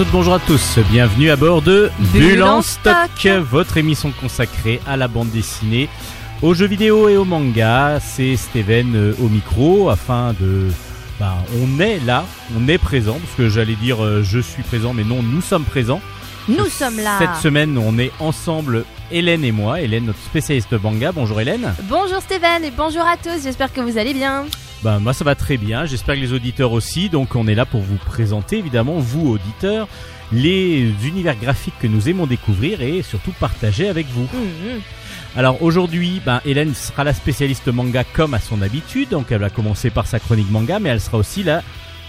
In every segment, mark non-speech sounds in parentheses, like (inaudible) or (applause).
Bonjour à toutes, bonjour à tous, bienvenue à bord de Bulle en stock, votre émission consacrée à la bande dessinée, aux jeux vidéo et au manga. C'est Steven euh, au micro afin de... Ben, on est là, on est présent, parce que j'allais dire euh, je suis présent, mais non, nous sommes présents. Nous sommes là. Cette semaine, on est ensemble, Hélène et moi. Hélène, notre spécialiste manga. Bonjour Hélène. Bonjour Stéphane et bonjour à tous, j'espère que vous allez bien. Ben, moi ça va très bien, j'espère que les auditeurs aussi, donc on est là pour vous présenter évidemment, vous auditeurs, les univers graphiques que nous aimons découvrir et surtout partager avec vous. Mhm. Alors aujourd'hui, ben, Hélène sera la spécialiste manga comme à son habitude, donc elle va commencer par sa chronique manga, mais elle sera aussi la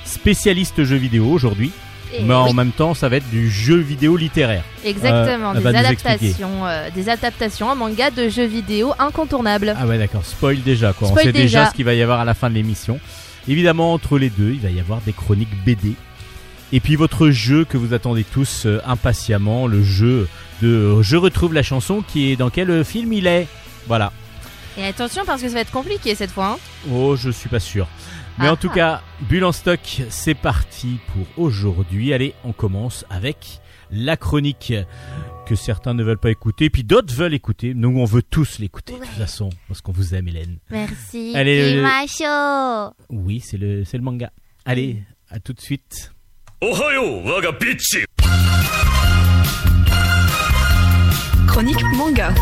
spécialiste jeux vidéo aujourd'hui, Et mais en oui, même temps ça va être du jeu vidéo littéraire. exactement, euh, des adaptations, euh, des adaptations en manga de jeux vidéo incontournables. Ah ouais d'accord, spoil déjà quoi, on Spoil sait déjà. déjà. ce qu'il va y avoir à la fin de l'émission. Évidemment entre les deux, il va y avoir des chroniques BD. Et puis votre jeu que vous attendez tous euh, impatiemment, le jeu de Je retrouve la chanson qui est dans quel euh, film il est? Voilà. Et attention parce que ça va être compliqué cette fois. hein. Oh, je suis pas sûr. Mais en tout cas, bulle en stock, c'est parti pour aujourd'hui. Allez, on commence avec la chronique que certains ne veulent pas écouter, puis d'autres veulent écouter. Nous, on veut tous l'écouter, de toute façon, parce qu'on vous aime, Hélène. Merci. Allez, le... Euh, oui, c'est le, le manga. Allez, à tout de suite. Waga Chronique manga.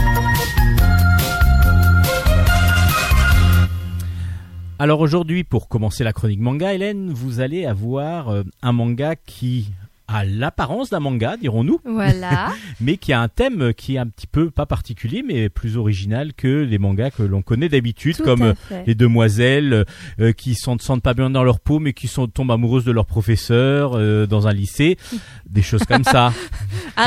Alors aujourd'hui, pour commencer la chronique manga, Hélène, vous allez avoir euh, un manga qui a l'apparence d'un manga, dirons-nous, Voilà. (laughs) mais qui a un thème qui est un petit peu pas particulier, mais plus original que les mangas que l'on connaît d'habitude, comme euh, les demoiselles euh, qui ne se sentent pas bien dans leur peau, mais qui sont, tombent amoureuses de leur professeur euh, dans un lycée, des choses comme ça.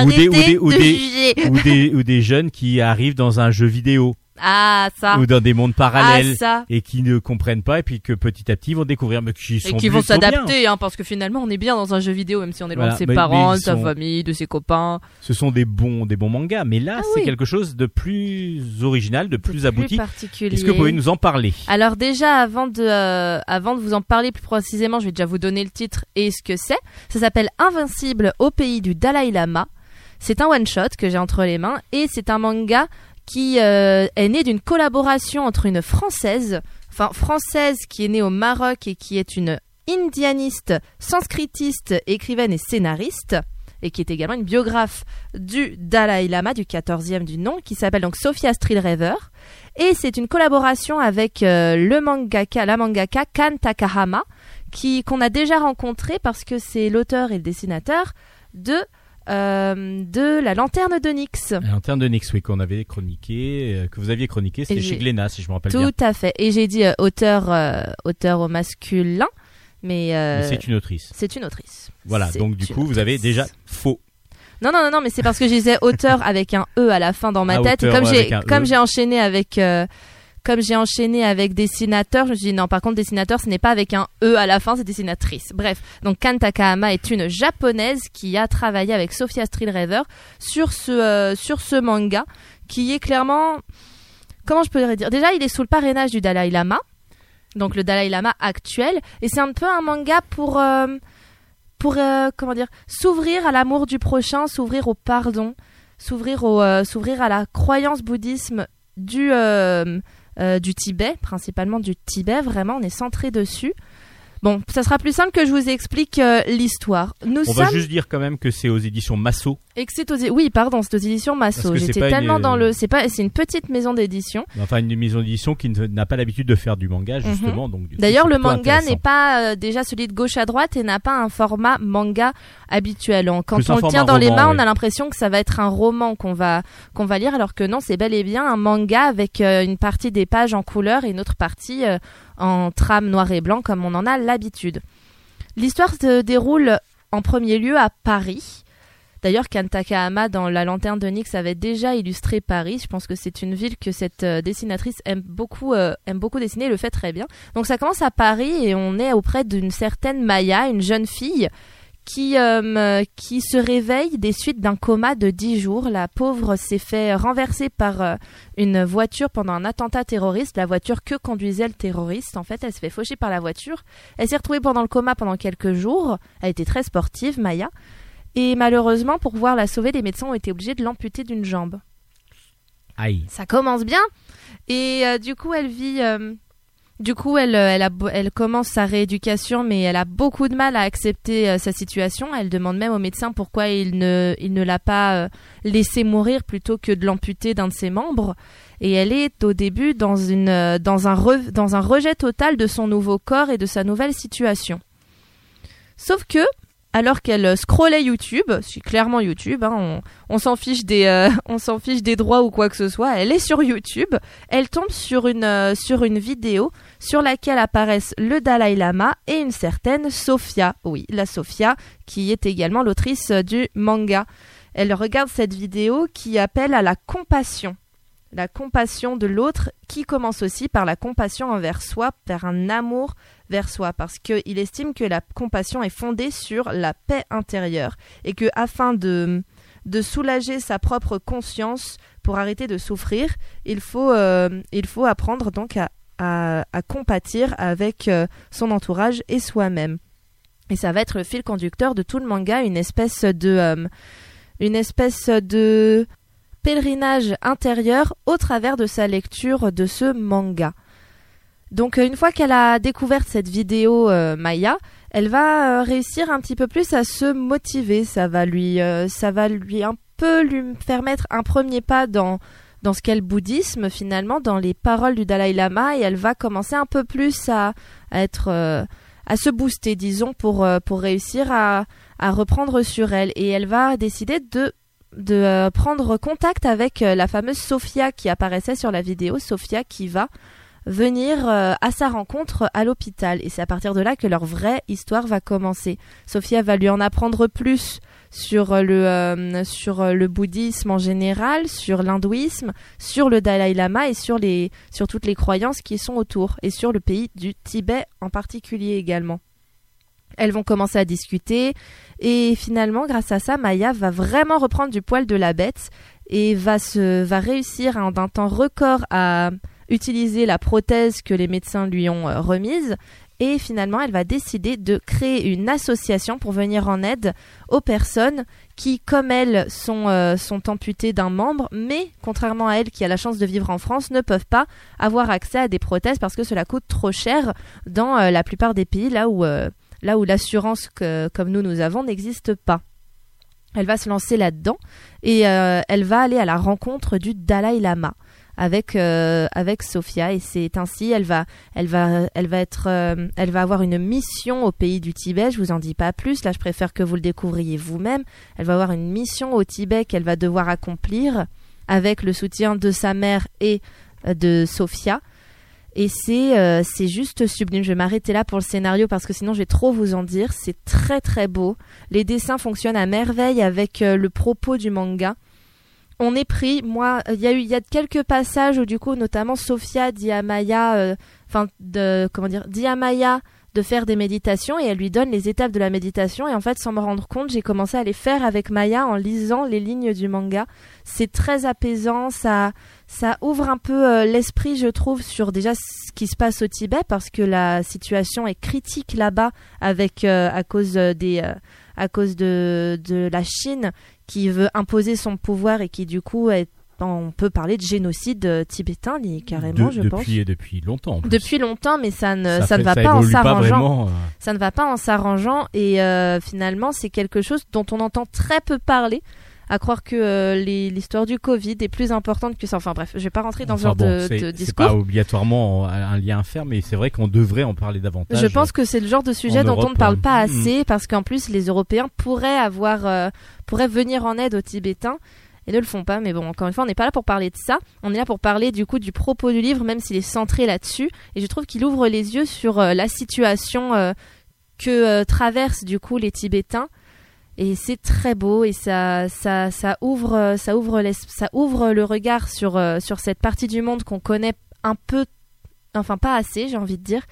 ou des- (laughs) Arrêtez ou des- ou de des- juger. ou, des, ou des jeunes qui arrivent dans un jeu vidéo Ah ça. ou dans des mondes Ah parallèles. ça. et qui ne comprennent pas et puis que petit à petit vont découvrir mais qui Et sont qui vont s'adapter, hein, parce que finalement on est bien dans un jeu vidéo, même si on est loin Voilà, de ses parents, de ils sa sont- famille, de ses copains. Ce sont des bons des bons mangas mais là Ah c'est oui. quelque chose de plus original, de plus C'est abouti. particulier. Est-ce que vous pouvez nous en parler? Alors déjà, avant de, euh, avant de vous en parler plus précisément, je vais déjà vous donner le titre et ce que c'est. Ça s'appelle Invincible au pays du Dalai Lama. C'est un one-shot que j'ai entre les mains et c'est un manga qui euh, est né d'une collaboration entre une Française, enfin Française qui est née au Maroc et qui est une indianiste, sanskritiste, écrivaine et scénariste et qui est également une biographe du Dalai Lama, du 14e du nom, qui s'appelle donc Sophia Streelrever. Et c'est une collaboration avec euh, le mangaka, la mangaka Kan Takahama, qu'on a déjà rencontré parce que c'est l'auteur et le dessinateur de euh, de la Lanterne de Nyx. En termes de Nix, oui, qu'on avait chroniqué, euh, que vous aviez chroniqué, c'était chez Glénat, si je me rappelle Tout bien. à fait. Et j'ai dit euh, auteur auteur au masculin, mais, Mais c'est une autrice. c'est une autrice. Voilà, donc du coup, vous avez déjà faux. Non, non, non, non, mais c'est parce que je disais auteur avec un E à la fin dans ma Ah, tête. Et comme j'ai, E. comme j'ai enchaîné avec, comme j'ai enchaîné avec dessinateur, je me suis dit non, par contre, dessinateur, ce n'est pas avec un E à la fin, c'est dessinatrice. Bref. Donc, Kan Takahama est une japonaise qui a travaillé avec Sophia Streelrever sur ce, euh, sur ce manga qui est clairement, comment je pourrais dire? Déjà, il est sous le parrainage du Dalai Lama. Donc, le Dalai Lama actuel. Et c'est un peu un manga pour, euh, pour euh, comment dire s'ouvrir à l'amour du prochain, s'ouvrir au pardon, s'ouvrir au s'ouvrir à la croyance bouddhisme du du Tibet, principalement du Tibet. Vraiment, on est centré dessus. Bon, ça sera plus simple que je vous explique euh, l'histoire. Nous On sommes va juste dire quand même que c'est aux éditions Masso. et que c'est aux oui, pardon, c'est aux éditions Parce Masso. que c'est J'étais une- tellement dans le c'est pas c'est une petite maison d'édition. Enfin, une maison d'édition qui n'a pas l'habitude de faire du manga, justement. donc Mhm. D'ailleurs, le manga n'est pas euh, déjà celui de gauche à droite et n'a pas un format manga habituel. Quand Plus on le tient dans les mains, on a l'impression que ça va être un roman qu'on va qu'on va lire, alors que non, c'est bel et bien un manga avec euh, une partie des pages en couleur et une autre partie euh, en trame noir et blanc, comme on en a l'habitude. L'histoire se déroule en premier lieu à Paris. D'ailleurs, Kan Takahama, dans La Lanterne de Nyx, avait déjà illustré Paris. Je pense que c'est une ville que cette euh, dessinatrice aime beaucoup, euh, aime beaucoup dessiner et le fait très bien. Donc ça commence à Paris et on est auprès d'une certaine Maya, une jeune fille qui, euh, qui se réveille des suites d'un coma de 10 jours. La pauvre s'est fait renverser par euh, une voiture pendant un attentat terroriste, la voiture que conduisait le terroriste. En fait, elle s'est fait faucher par la voiture. Elle s'est retrouvée pendant le coma pendant quelques jours. Elle était très sportive, Maya. Et malheureusement, pour pouvoir la sauver, les médecins ont été obligés de l'amputer d'une jambe. Aïe. Ça commence bien. Et euh, du coup, elle vit. Du coup, elle, euh, elle, commence sa rééducation, mais elle a beaucoup de mal à accepter euh, sa situation. Elle demande même au médecin pourquoi il ne, l'a pas euh, laissé mourir plutôt que de l'amputer d'un de ses membres. Et elle est au début dans, euh, un rejet total de son nouveau corps et de sa nouvelle situation. Sauf que, alors qu'elle euh, scrollait YouTube, c'est clairement YouTube, hein, on, on s'en fiche des, euh, (laughs) on s'en fiche des droits ou quoi que ce soit. Elle est sur YouTube. Elle tombe sur une, euh, vidéo sur laquelle apparaissent le Dalai Lama et une certaine Sophia. Oui, la Sophia, qui est également l'autrice du manga. Elle regarde cette vidéo qui appelle à la compassion. La compassion de l'autre qui commence aussi par la compassion envers soi, par un amour vers soi, parce qu'il estime que la compassion est fondée sur la paix intérieure et que afin de, soulager sa propre conscience pour arrêter de souffrir, il faut, euh, apprendre donc à compatir avec euh, son entourage et soi-même. Et ça va être le fil conducteur de tout le manga, une espèce de, euh, une espèce de pèlerinage intérieur au travers de sa lecture de ce manga. Donc euh, une fois qu'elle a découvert cette vidéo euh, Maya, elle va euh, réussir un petit peu plus à se motiver. Ça va lui, ça va lui un peu lui faire mettre un premier pas dans dans ce qu'est le bouddhisme finalement, dans les paroles du Dalai Lama, et elle va commencer un peu plus à, être à se booster, disons, pour pour réussir à à reprendre sur elle. Et elle va décider de de prendre contact avec la fameuse Sophia qui apparaissait sur la vidéo, Sophia qui va venir euh, à sa rencontre à l'hôpital. Et c'est à partir de là que leur vraie histoire va commencer. Sophia va lui en apprendre plus sur euh, le, euh, sur euh, le bouddhisme en général, sur l'hindouisme, sur le Dalai Lama et sur, les, sur toutes les croyances qui sont autour, et sur le pays du Tibet en particulier également. Elles vont commencer à discuter et finalement, grâce à ça, Maya va vraiment reprendre du poil de la bête et va se va réussir en un temps record à utiliser la prothèse que les médecins lui ont euh, remise et finalement elle va décider de créer une association pour venir en aide aux personnes qui comme elle sont euh, sont amputées d'un membre mais contrairement à elle qui a la chance de vivre en France ne peuvent pas avoir accès à des prothèses parce que cela coûte trop cher dans euh, la plupart des pays là où l'assurance comme nous nous avons n'existe pas. Elle va se lancer là-dedans et elle va aller à la rencontre du Dalai Lama avec euh, avec Sophia et c'est ainsi elle va elle va elle va être euh, elle va avoir une mission au pays du Tibet je vous en dis pas plus là je préfère que vous le découvriez vous-même elle va avoir une mission au Tibet qu'elle va devoir accomplir avec le soutien de sa mère et euh, de Sophia et c'est c'est juste sublime. Je vais m'arrêter là pour le scénario parce que sinon je vais trop vous en dire. C'est très très beau. Les dessins fonctionnent à merveille avec le propos du manga. On est pris. Moi, il y a eu y a quelques passages où du coup notamment Sophia dit à Maya, euh, de dit à Maya de faire des méditations et elle lui donne les étapes de la méditation et en fait sans me rendre compte j'ai commencé à les faire avec Maya en lisant les lignes du manga c'est très apaisant ça ça ouvre un peu euh, l'esprit, je trouve, sur déjà ce qui se passe au Tibet, parce que la situation est critique là-bas, euh, à cause de la Chine qui veut imposer son pouvoir et qui du coup est, on peut parler de génocide euh, tibétain, carrément, De- je pense. depuis, depuis longtemps. en plus. Depuis longtemps, mais ça ne, ça, fait- ne va pas en s'arrangeant euh, ça ne va pas en s'arrangeant et euh, finalement c'est quelque chose dont on entend très peu parler à croire que euh, l'histoire du Covid est plus importante que ça. Enfin bref, je vais pas rentrer dans ce genre bon, de, c'est- de C'est discours. pas obligatoirement un lien à faire, mais c'est vrai qu'on devrait en parler davantage. Je pense que c'est le genre de sujet dont on ne parle euh, pas mm. assez parce qu'en plus les Européens pourraient avoir euh, pourraient venir en aide aux Tibétains et ne le font pas. Mais bon, encore une fois, on n'est pas là pour parler de ça. On est là pour parler du coup du propos du livre, même s'il est centré là-dessus. Et je trouve qu'il ouvre les yeux sur euh, la situation que traversent du coup les Tibétains. Et c'est très beau et ça, ça, ça ouvre, ça ouvre, l'es- ça ouvre le regard sur, euh, sur cette partie du monde qu'on connaît un peu enfin pas assez, j'ai envie de dire.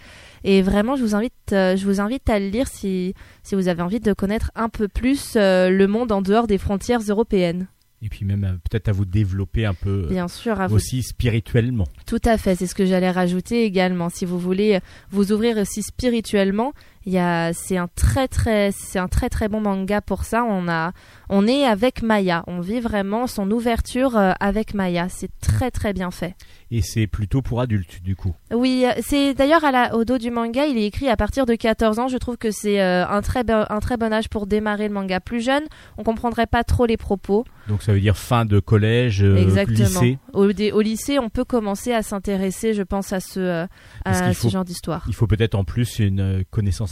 Et vraiment, je vous invite, euh, je vous invite à le lire si, si vous avez envie de connaître un peu plus euh, le monde en dehors des frontières européennes. Et puis même peut-être à vous développer un peu Bien sûr, à vous aussi spirituellement. Tout à fait, c'est ce que j'allais rajouter également. Si vous voulez vous ouvrir aussi spirituellement, c'est un très très, c'est un très très bon manga pour ça. On a, on est avec Maya, on vit vraiment son ouverture euh, avec Maya. C'est très très bien fait. Et c'est plutôt pour adultes du coup. Oui, euh, c'est d'ailleurs au dos du manga, il est écrit à partir de 14 ans. Je trouve que c'est euh, un très be- un très bon âge pour démarrer le manga. Plus jeune, on comprendrait pas trop les propos. Donc ça veut dire fin de collège, Exactement. lycée. Au, lycée, on peut commencer à s'intéresser, je pense, à ce à ce faut- genre d'histoire. Il faut peut-être en plus une euh,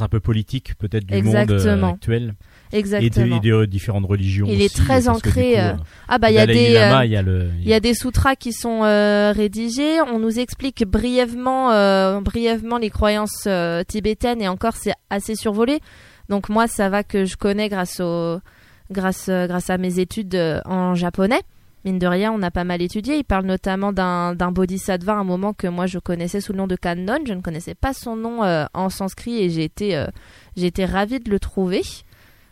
un peu politique, peut-être du monde euh, Exactement. actuel et Exactement. et de différentes religions. Il est très ancré, coup, euh, euh, Ah bah il y a des Lama, il y a le. il y a des sutras qui sont rédigés. On nous explique brièvement, brièvement les croyances tibétaines et encore c'est assez survolé. Donc moi ça va que je connais grâce au, grâce, grâce à mes études en japonais. Mine de rien, on a pas mal étudié. Il parle notamment d'un bodhisattva, un moment que moi je connaissais sous le nom de Kannon. Je ne connaissais pas son nom euh, en sanskrit et j'ai été, euh, été ravie de le trouver.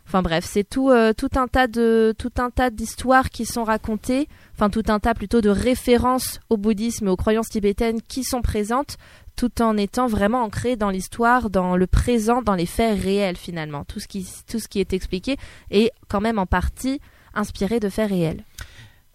Enfin bref, c'est tout, euh, tout un tas de tout un tas d'histoires qui sont racontées, enfin tout un tas plutôt de références au bouddhisme et aux croyances tibétaines qui sont présentes, tout en étant vraiment ancrées dans l'histoire, dans le présent, dans les faits réels finalement. Tout ce qui tout ce qui est expliqué est quand même en partie inspiré de faits réels.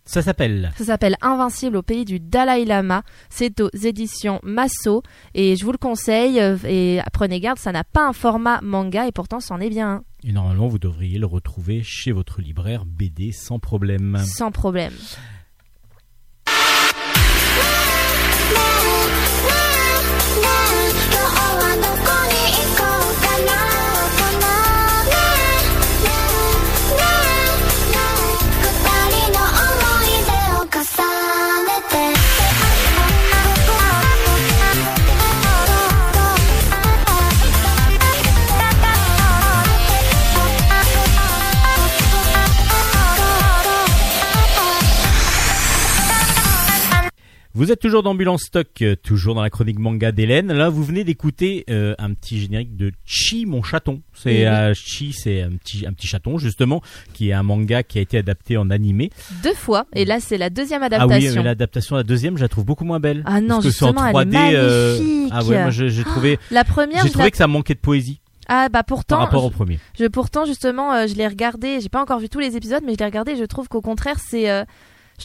Ça s'appelle. Ça s'appelle Invincible au pays du Dalai Lama. C'est aux éditions Masso et je vous le conseille. euh, Et prenez garde, ça n'a pas un format manga et pourtant c'en est bien un, Et normalement, vous devriez le retrouver chez votre libraire BD sans problème. sans problème. Vous êtes toujours d'Ambulance Stock, euh, toujours dans la chronique manga d'Hélène. Là, vous venez d'écouter euh, un petit générique de Chi, mon chaton. C'est euh, Chi, c'est un petit, un petit chaton justement, qui est un manga qui a été adapté en animé. Deux fois et là c'est la deuxième Ah oui, adaptation. l'adaptation, la deuxième, je la trouve beaucoup moins belle. Ah non, Parce que c'est en justement, elle est 3D. euh, magnifique. Ah ouais, moi j'ai trouvé, (gasps) La première, j'ai trouvé que ça manquait de poésie ah bah par pourtant, rapport au premier. je, pourtant justement, euh, je l'ai regardé. J'ai pas encore vu tous les épisodes, mais je l'ai regardé. et Je trouve qu'au contraire, c'est, euh,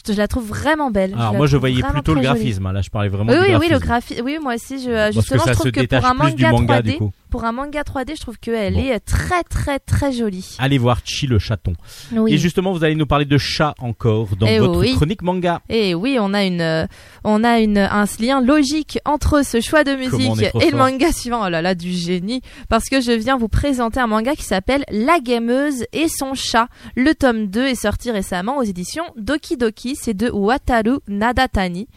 je, je la trouve vraiment belle. Alors moi, je voyais plutôt le très jolie. graphisme. hein. Là, je parlais vraiment Oui, du oui, oui, graphisme. le graphisme. Oui, moi aussi, je, Parce justement, que ça je se trouve que détache pour un plus du manga manga 3D, du coup. Pour un manga 3D, je trouve qu'elle Bon. est très, très, très jolie. Allez voir Chi le chaton. Oui. Et justement, vous allez nous parler de chat encore dans Eh votre oui. chronique manga. Et oui, on a une, euh, on a une, un lien logique entre ce choix de musique et le manga suivant. Oh là là, du génie. Parce que je viens vous présenter un manga qui s'appelle La Gameuse et son chat. Le tome 2 est sorti récemment aux éditions Doki Doki. C'est de Wataru Nadatani.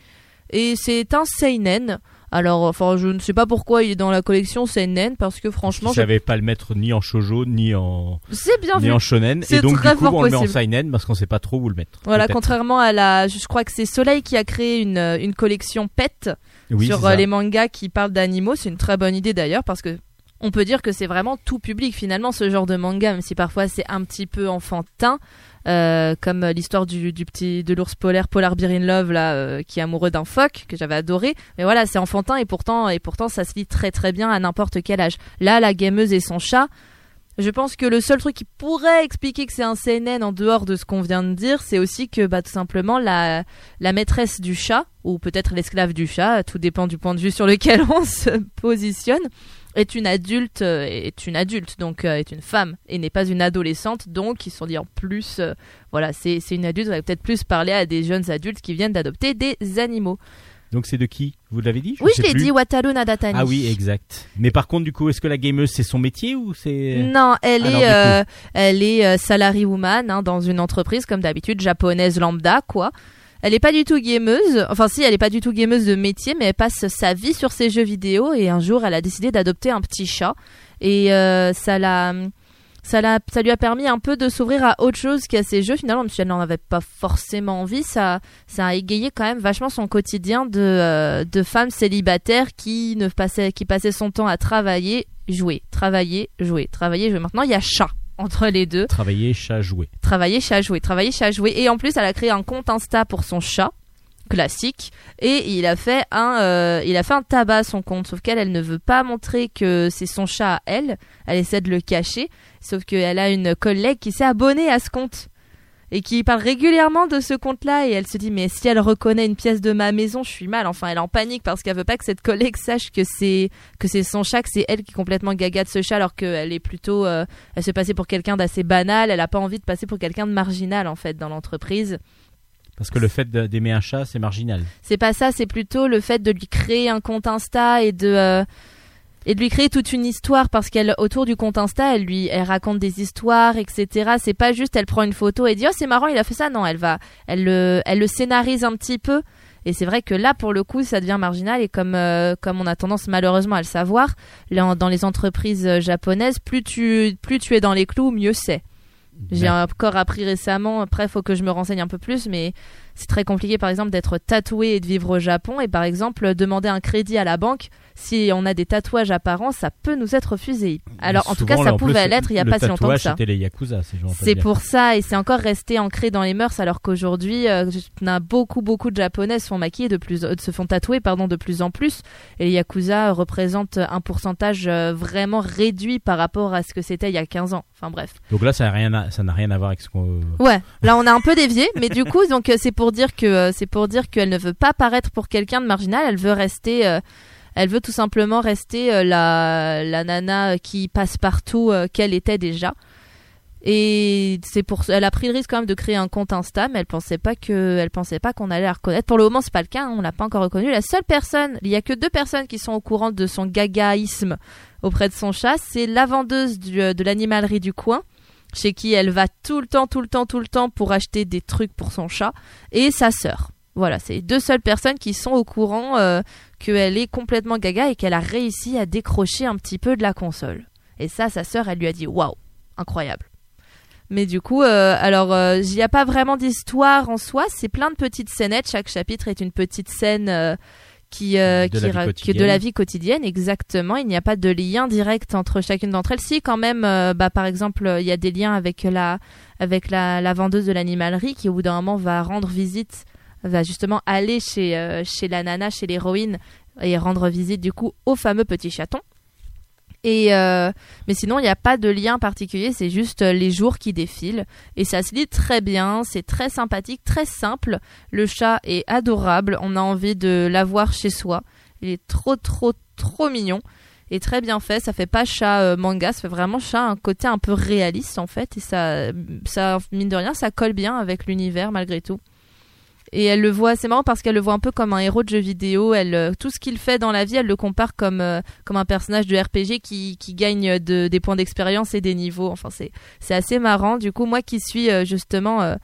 Et c'est un seinen. Alors, enfin, je ne sais pas pourquoi il est dans la collection seinen parce que franchement, savais pas le mettre ni en shoujo ni en c'est bien ni vu. en shonen. Et donc du coup, on le met en possible. seinen parce qu'on sait pas trop où le mettre. Voilà, contrairement à la, je crois que c'est Soleil qui a créé une, euh, une collection pet Oui, sur euh, les mangas qui parlent d'animaux. C'est une très bonne idée d'ailleurs parce que on peut dire que c'est vraiment tout public finalement ce genre de manga, même si parfois c'est un petit peu enfantin, euh, comme l'histoire du, petit de l'ours polaire Polar Bear in Love là, euh, qui est amoureux d'un phoque que j'avais adoré. Mais voilà, c'est enfantin et pourtant et pourtant ça se lit très très bien à n'importe quel âge. Là, la gameuse et son chat. Je pense que le seul truc qui pourrait expliquer que c'est un CNN en dehors de ce qu'on vient de dire, c'est aussi que bah, tout simplement la, la maîtresse du chat, ou peut-être l'esclave du chat, tout dépend du point de vue sur lequel (laughs) on se positionne, est une adulte, euh, est une adulte, donc euh, est une femme, et n'est pas une adolescente, donc ils se sont dit en plus, euh, voilà, c'est une adulte, on va peut-être plus parler à des jeunes adultes qui viennent d'adopter des animaux. Donc c'est de qui? Vous l'avez dit? Oui, je l'ai dit, Wataru Nadatani. Ah oui, exact. Mais par contre, du coup, est-ce que la gameuse c'est son métier ou c'est Non, elle Alors, est, euh, elle est salary woman hein, dans une entreprise comme d'habitude japonaise lambda quoi. Elle est pas du tout gameuse, enfin si, elle est pas du tout gameuse de métier, mais elle passe sa vie sur ses jeux vidéo et un jour elle a décidé d'adopter un petit chat. Et euh, ça l'a, ça, l'a- ça lui a permis un peu de s'ouvrir à autre chose qu'à ses jeux. Finalement, même si elle n'en avait pas forcément envie, ça, ça a égayé quand même vachement son quotidien de, euh, de femme célibataire qui ne passait, qui passait son temps à travailler, jouer, travailler, jouer, travailler, jouer. Maintenant, il y a chat entre les deux. Travailler, chat, jouer. Travailler, chat, jouer, travailler, chat, jouer. Et en plus, elle a créé un compte Insta pour son chat classique et il a fait un euh, il a fait un tabac à son compte sauf qu'elle elle ne veut pas montrer que c'est son chat à elle elle essaie de le cacher sauf qu'elle a une collègue qui s'est abonnée à ce compte et qui parle régulièrement de ce compte-là et elle se dit mais si elle reconnaît une pièce de ma maison je suis mal. Enfin elle est en panique parce qu'elle veut pas que cette collègue sache que c'est que c'est son chat que c'est elle qui est complètement gaga de ce chat alors qu'elle est plutôt euh, elle se passait pour quelqu'un d'assez banal. Elle a pas envie de passer pour quelqu'un de marginal en fait dans l'entreprise. Parce que le fait d'aimer un chat, c'est marginal. c'est pas ça, c'est plutôt le fait de lui créer un compte Insta et de euh, et de lui créer toute une histoire parce qu'elle autour du compte Insta, elle lui elle raconte des histoires, etc. C'est pas juste elle prend une photo et dit oh c'est marrant il a fait ça. Non, elle va elle le elle le scénarise un petit peu. Et c'est vrai que là, pour le coup, ça devient marginal. Et comme, euh, comme on a tendance malheureusement à le savoir, là, dans les entreprises euh, japonaises, plus tu, plus tu es dans les clous, mieux c'est. J'ai encore appris récemment, après faut que je me renseigne un peu plus, mais c'est très compliqué par exemple d'être tatoué et de vivre au Japon et par exemple demander un crédit à la banque, si on a des tatouages apparents, ça peut nous être refusé. Alors en tout cas ça là, pouvait l'être il y a pas si longtemps que ça. C'était les yakuza, ces gens. C'est pour ça et c'est encore resté ancré dans les mœurs alors qu'aujourd'hui euh, beaucoup beaucoup de japonais se font maquiller de plus euh, se font tatouer pardon de plus en plus et les yakuza représentent un pourcentage euh, vraiment réduit par rapport à ce que c'était il y a 15 ans. Enfin bref. Donc là, ça n'a rien, à- ça n'a rien à voir avec ce qu'on. Ouais, là on a un peu dévié, mais du coup donc c'est pour dire que c'est pour dire qu'elle ne veut pas paraître pour quelqu'un de marginal, elle veut rester, elle veut tout simplement rester euh, la la nana qui passe partout euh, qu'elle était déjà. Et c'est pour elle a pris le risque quand même de créer un compte Insta, mais elle pensait pas que elle pensait pas qu'on allait la reconnaître. Pour le moment c'est pas le cas, hein, on l'a pas encore reconnue. La seule personne, il y a que deux personnes qui sont au courant de son gagaïsme auprès de son chat, c'est la vendeuse euh, de l'animalerie du coin chez qui elle va tout le temps, tout le temps, tout le temps pour acheter des trucs pour son chat, et sa sœur. Voilà, c'est les deux seules personnes qui sont au courant qu'elle est complètement gaga et qu'elle a réussi à décrocher un petit peu de la console. Et ça, sa sœur, elle lui a dit waouh, incroyable. Mais du coup, euh, alors, euh, il n'y a pas vraiment d'histoire en soi, c'est plein de petites scénettes. Chaque chapitre est une petite scène euh, qui, euh, De qui la vie ra- quotidienne. de la vie quotidienne, exactement. Il n'y a pas de lien direct entre chacune d'entre elles. Si, quand même, euh, bah, par exemple, euh, il y a des liens avec la, avec la, la vendeuse de l'animalerie qui, au bout d'un moment, va rendre visite, va justement aller chez, euh, chez la nana, chez l'héroïne, et rendre visite, du coup, au fameux petit chaton. Et euh, mais sinon, il n'y a pas de lien particulier, c'est juste euh, les jours qui défilent. Et ça se lit très bien, c'est très sympathique, très simple. Le chat est adorable, on a envie de l'avoir chez soi. Il est trop, trop, trop mignon. Et très bien fait, ça fait pas chat manga, ça fait vraiment chat un côté un peu réaliste en fait. Et ça, ça mine de rien, ça colle bien avec l'univers malgré tout. Et elle le voit, c'est marrant parce qu'elle le voit un peu comme un héros de jeu vidéo. Elle, euh, tout ce qu'il fait dans la vie, elle le compare comme euh, un personnage de RPG qui, gagne de, des points d'expérience et des niveaux. Enfin, c'est assez marrant. Du coup, moi qui suis euh, justement euh,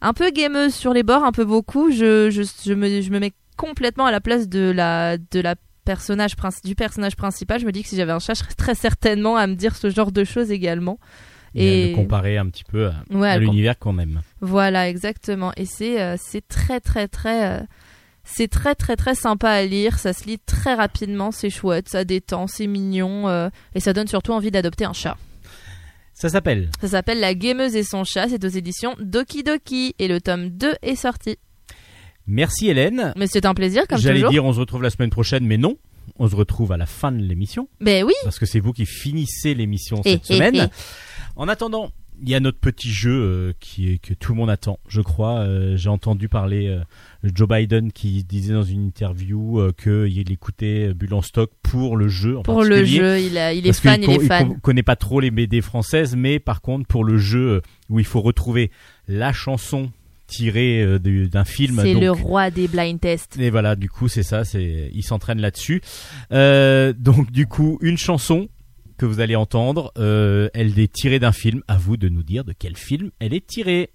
un peu gameuse sur les bords, un peu beaucoup, je, me, mets complètement à la place de la de la personnage du personnage principal. Je me dis que si j'avais un chat, je serais très certainement à me dire ce genre de choses également. Et, Et- le comparer un petit peu à, Ouais, à elle l'univers qu'on aime. voilà, exactement. Et c'est euh, c'est très très très euh, c'est très très très sympa à lire. Ça se lit très rapidement, c'est chouette, ça détend, c'est mignon euh, et ça donne surtout envie d'adopter un chat. Ça s'appelle. Ça s'appelle La Gameuse et son chat. C'est aux éditions Doki Doki et le tome 2 est sorti. Merci Hélène. Mais c'est un plaisir comme J'allais toujours. dire on se retrouve la semaine prochaine, mais non. On se retrouve à la fin de l'émission Ben oui. parce que c'est vous qui finissez l'émission Eh, cette eh, semaine. eh. En attendant, il y a notre petit jeu euh, qui est que tout le monde attend, je crois. Euh, J'ai entendu parler euh, Joe Biden qui disait dans une interview qu'il écoutait Bulle en stock pour le jeu. En Pour le jeu, il, a, il est fan, il est fan. co- connaît pas trop les BD françaises, mais par contre pour le jeu où il faut retrouver la chanson tirée du- d'un film. C'est le roi des blind tests. et voilà, du coup, c'est ça, c'est il s'entraîne là-dessus. Euh, donc, du coup, une chanson que vous allez entendre, euh, elle est tirée d'un film. À vous de nous dire de quel film elle est tirée.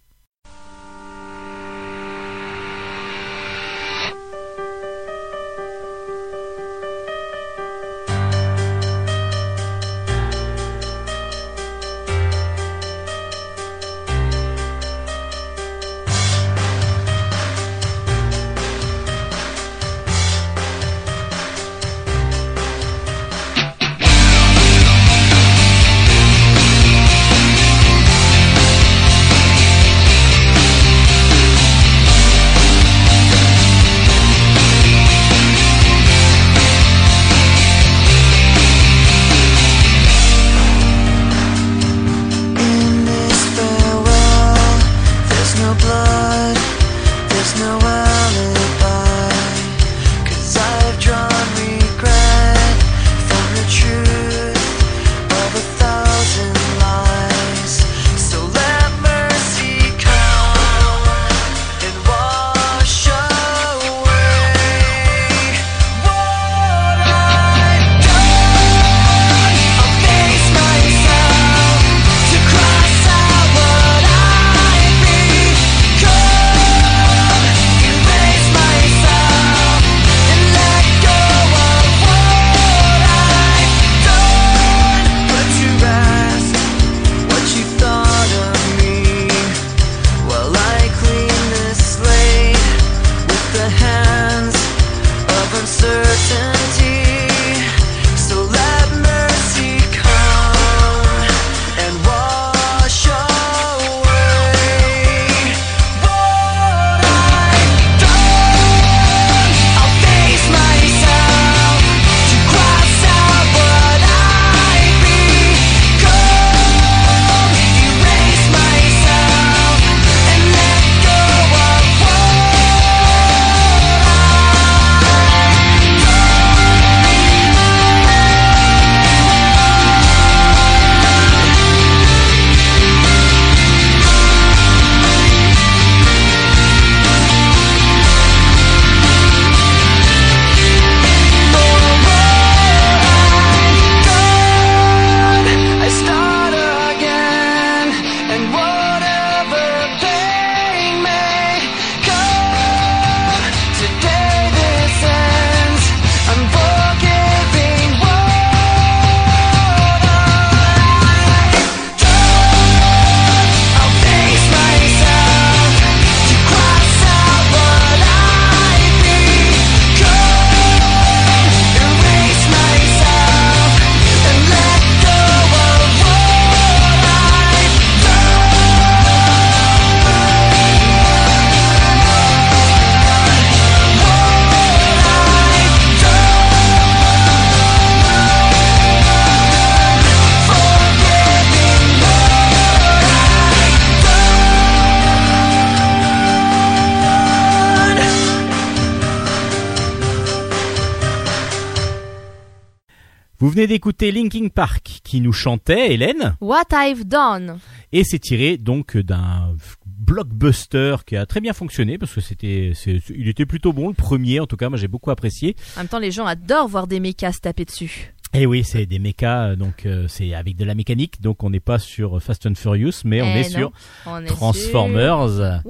Vous venez d'écouter Linkin Park qui nous chantait, Hélène, What I've Done. et c'est tiré donc d'un blockbuster qui a très bien fonctionné parce que c'était, il était plutôt bon le premier en tout cas, moi j'ai beaucoup apprécié. En même temps, les gens adorent voir des mécas se taper dessus. Et oui, c'est des mechas, donc euh, c'est avec de la mécanique, donc on n'est pas sur Fast and Furious, mais on Eh est non. sur On est Transformers.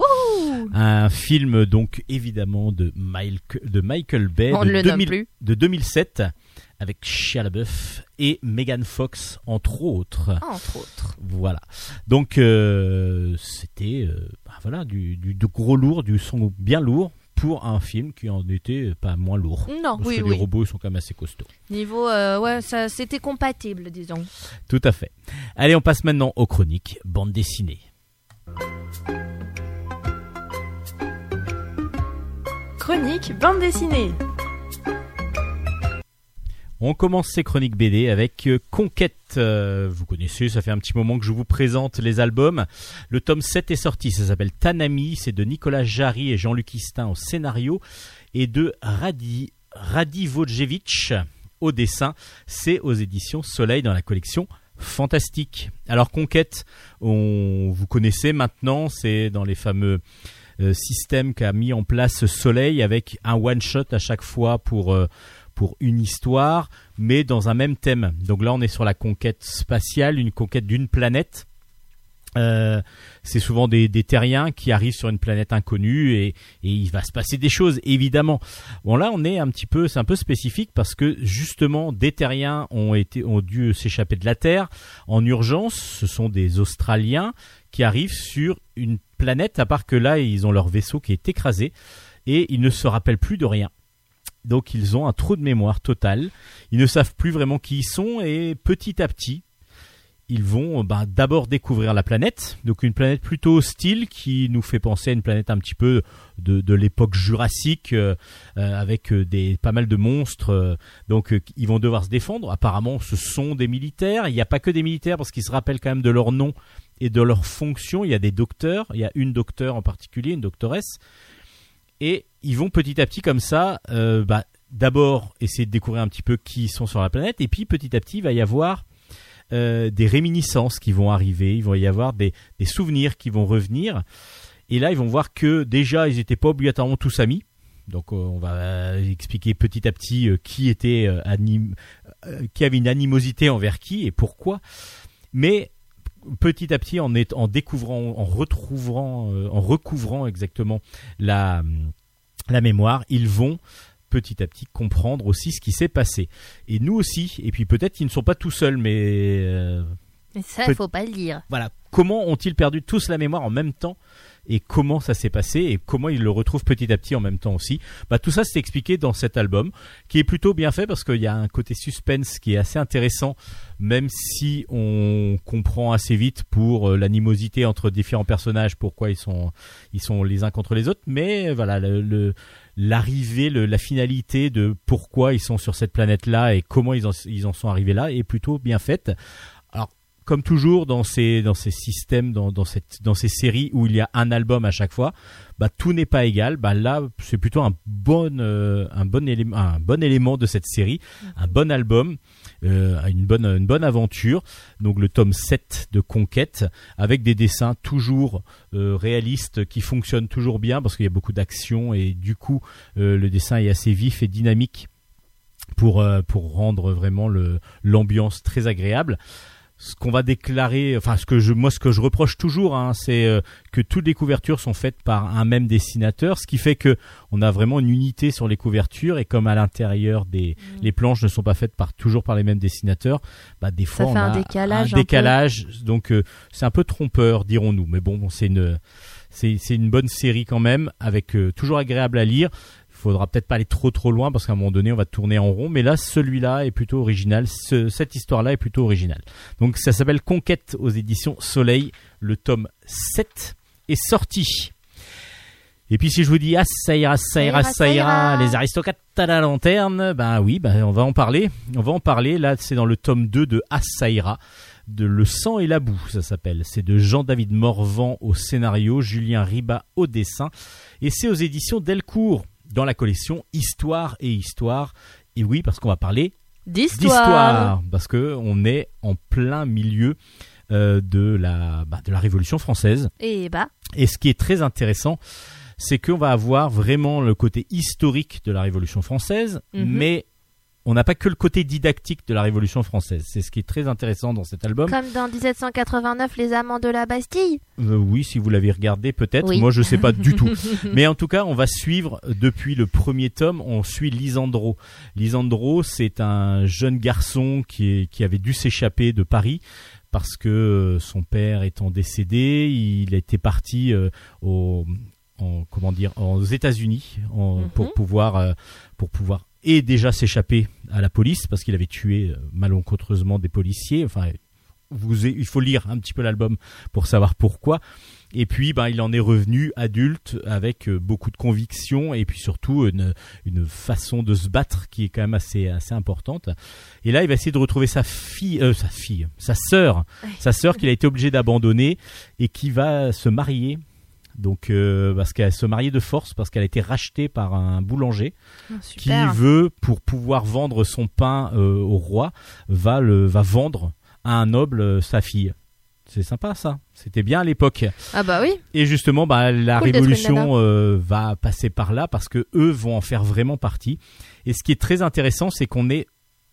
Un film donc évidemment de, Mike- de Michael Bay On de, ne le nomme 2000 plus. de 2007 avec Shia LaBeouf et Megan Fox entre autres. Entre autres. Voilà. Donc euh, c'était euh, bah, voilà du, gros lourd, du son bien lourd pour un film qui en était pas moins lourd. Non, Parce oui, que oui. les robots sont quand même assez costauds. Niveau, euh, ouais, ça, c'était compatible, disons. Tout à fait. Allez, on passe maintenant aux chroniques bande dessinée. Chronique bande dessinée. On commence ces chroniques BD avec euh, Conquête. Euh, vous connaissez, ça fait un petit moment que je vous présente les albums. Le tome 7 est sorti, ça s'appelle Tanami, c'est de Nicolas Jarry et Jean-Luc Istin au scénario et de Radi, Radivojevic au dessin. C'est aux éditions Soleil dans la collection Fantastique. Alors Conquête, on, vous connaissez maintenant, c'est dans les fameux euh, systèmes qu'a mis en place Soleil avec un one-shot à chaque fois pour... pour une histoire, mais dans un même thème. Donc là, on est sur la conquête spatiale, une conquête d'une planète. Euh, c'est souvent des, terriens qui arrivent sur une planète inconnue et, et il va se passer des choses évidemment. Bon là on est un petit peu c'est un peu spécifique parce que justement des terriens ont été ont dû s'échapper de la Terre en urgence. Ce sont des Australiens qui arrivent sur une planète à part que là ils ont leur vaisseau qui est écrasé et ils ne se rappellent plus de rien. Donc ils ont un trou de mémoire total. Ils ne savent plus vraiment qui ils sont et petit à petit, ils vont bah, d'abord découvrir la planète. Donc une planète plutôt hostile qui nous fait penser à une planète un petit peu de, de l'époque jurassique euh, euh, avec euh, des pas mal de monstres. euh, donc euh, ils vont devoir se défendre. Apparemment, ce sont des militaires. Il n'y a pas que des militaires parce qu'ils se rappellent quand même de leur nom et de leur fonction. Il y a des docteurs. Il y a une docteure en particulier, une doctoresse et ils vont petit à petit comme ça euh, bah, d'abord essayer de découvrir un petit peu qui sont sur la planète et puis petit à petit il va y avoir euh, des réminiscences qui vont arriver il va y avoir des, souvenirs qui vont revenir et là ils vont voir que déjà ils n'étaient pas obligatoirement tous amis. Donc euh, on va expliquer petit à petit qui était anim- qui avait une animosité envers qui et pourquoi. Mais petit à petit en, découvrant en retrouvant en recouvrant exactement la la mémoire, ils vont petit à petit comprendre aussi ce qui s'est passé. Et nous aussi, et puis peut-être qu'ils ne sont pas tout seuls, mais euh, Mais ça, Peut- faut pas le dire. voilà, comment ont-ils perdu tous la mémoire en même temps et comment ça s'est passé et comment ils le retrouvent petit à petit en même temps aussi. Bah, tout ça c'est expliqué dans cet album qui est plutôt bien fait parce qu'il y a un côté suspense qui est assez intéressant même si on comprend assez vite pour euh, l'animosité entre différents personnages pourquoi ils sont ils sont les uns contre les autres mais voilà le, le- l'arrivée la finalité de pourquoi ils sont sur cette planète là et comment ils en, sont arrivés là est plutôt bien faite comme toujours dans ces dans ces systèmes dans dans cette dans ces séries où il y a un album à chaque fois bah tout n'est pas égal. Bah là c'est plutôt un bon euh, un bon élément un bon élément de cette série un bon album euh, une bonne une bonne aventure. Donc le tome 7 de Conquête avec des dessins toujours euh, réalistes qui fonctionnent toujours bien parce qu'il y a beaucoup d'action et du coup euh, le dessin est assez vif et dynamique pour euh, pour rendre vraiment le l'ambiance très agréable ce qu'on va déclarer, enfin ce que je, moi ce que je reproche toujours, hein, c'est euh, que toutes les couvertures sont faites par un même dessinateur, ce qui fait que on a vraiment une unité sur les couvertures et comme à l'intérieur des les planches ne sont pas faites par toujours par les mêmes dessinateurs, bah des fois fait on un a décalage un un décalage, donc euh, c'est un peu trompeur dirons-nous, mais bon, bon, c'est une c'est c'est une bonne série quand même avec euh, toujours agréable à lire. Il faudra peut-être pas aller trop trop loin parce qu'à un moment donné on va tourner en rond, mais là celui-là est plutôt original, Ce- cette histoire-là est plutôt originale. Donc ça s'appelle Conquête aux éditions Soleil, le tome 7 est sorti. Et puis si je vous dis ah ça ira, ça ira, Ça ira, ça ira, ça ira. les aristocrates à la lanterne, ben oui, ben on va en parler. On va en parler, là c'est dans le tome 2 de Ah ça ira, de Le sang et la boue ça s'appelle. C'est de Jean-David Morvan au scénario, Julien Riba au dessin. Et c'est aux éditions Delcourt, dans la collection Histoire et Histoire. Et oui, parce qu'on va parler d'histoire. parce que on est en plein milieu euh, de la bah, de la Révolution française. Et bah, Et ce qui est très intéressant, c'est qu'on va avoir vraiment le côté historique de la Révolution française, Mhm. mais on n'a pas que le côté didactique de la Révolution française. C'est ce qui est très intéressant dans cet album. comme dans 1789, les amants de la Bastille. Euh, oui, si vous l'avez regardé, peut-être. Oui. Moi, je sais pas du tout. (laughs) Mais en tout cas, on va suivre depuis le premier tome. On suit Lisandro. Lisandro, c'est un jeune garçon qui, est- qui avait dû s'échapper de Paris parce que euh, son père étant décédé, il était parti euh, au, en, comment dire, aux États-Unis en- Mhm. pour pouvoir, euh, pour pouvoir et déjà s'échapper à la police parce qu'il avait tué euh, malencontreusement des policiers. Enfin, vous, il faut lire un petit peu l'album pour savoir pourquoi. Et puis, ben, il en est revenu adulte avec euh, beaucoup de conviction et puis surtout une, une façon de se battre qui est quand même assez, assez importante. Et là, il va essayer de retrouver sa fille, euh, sa fille, sa sœur, sa sœur qu'il a été obligé d'abandonner et qui va se marier. Donc, euh, parce qu'elle se marier de force parce qu'elle a été rachetée par un boulanger qui Super. veut, pour pouvoir vendre son pain euh, au roi, va le va vendre à un noble euh, sa fille. C'est sympa ça. C'était bien à l'époque. Ah bah oui. Et justement, bah, la Cool révolution va passer par là parce que eux vont en faire vraiment partie. Et ce qui est très intéressant, c'est qu'on est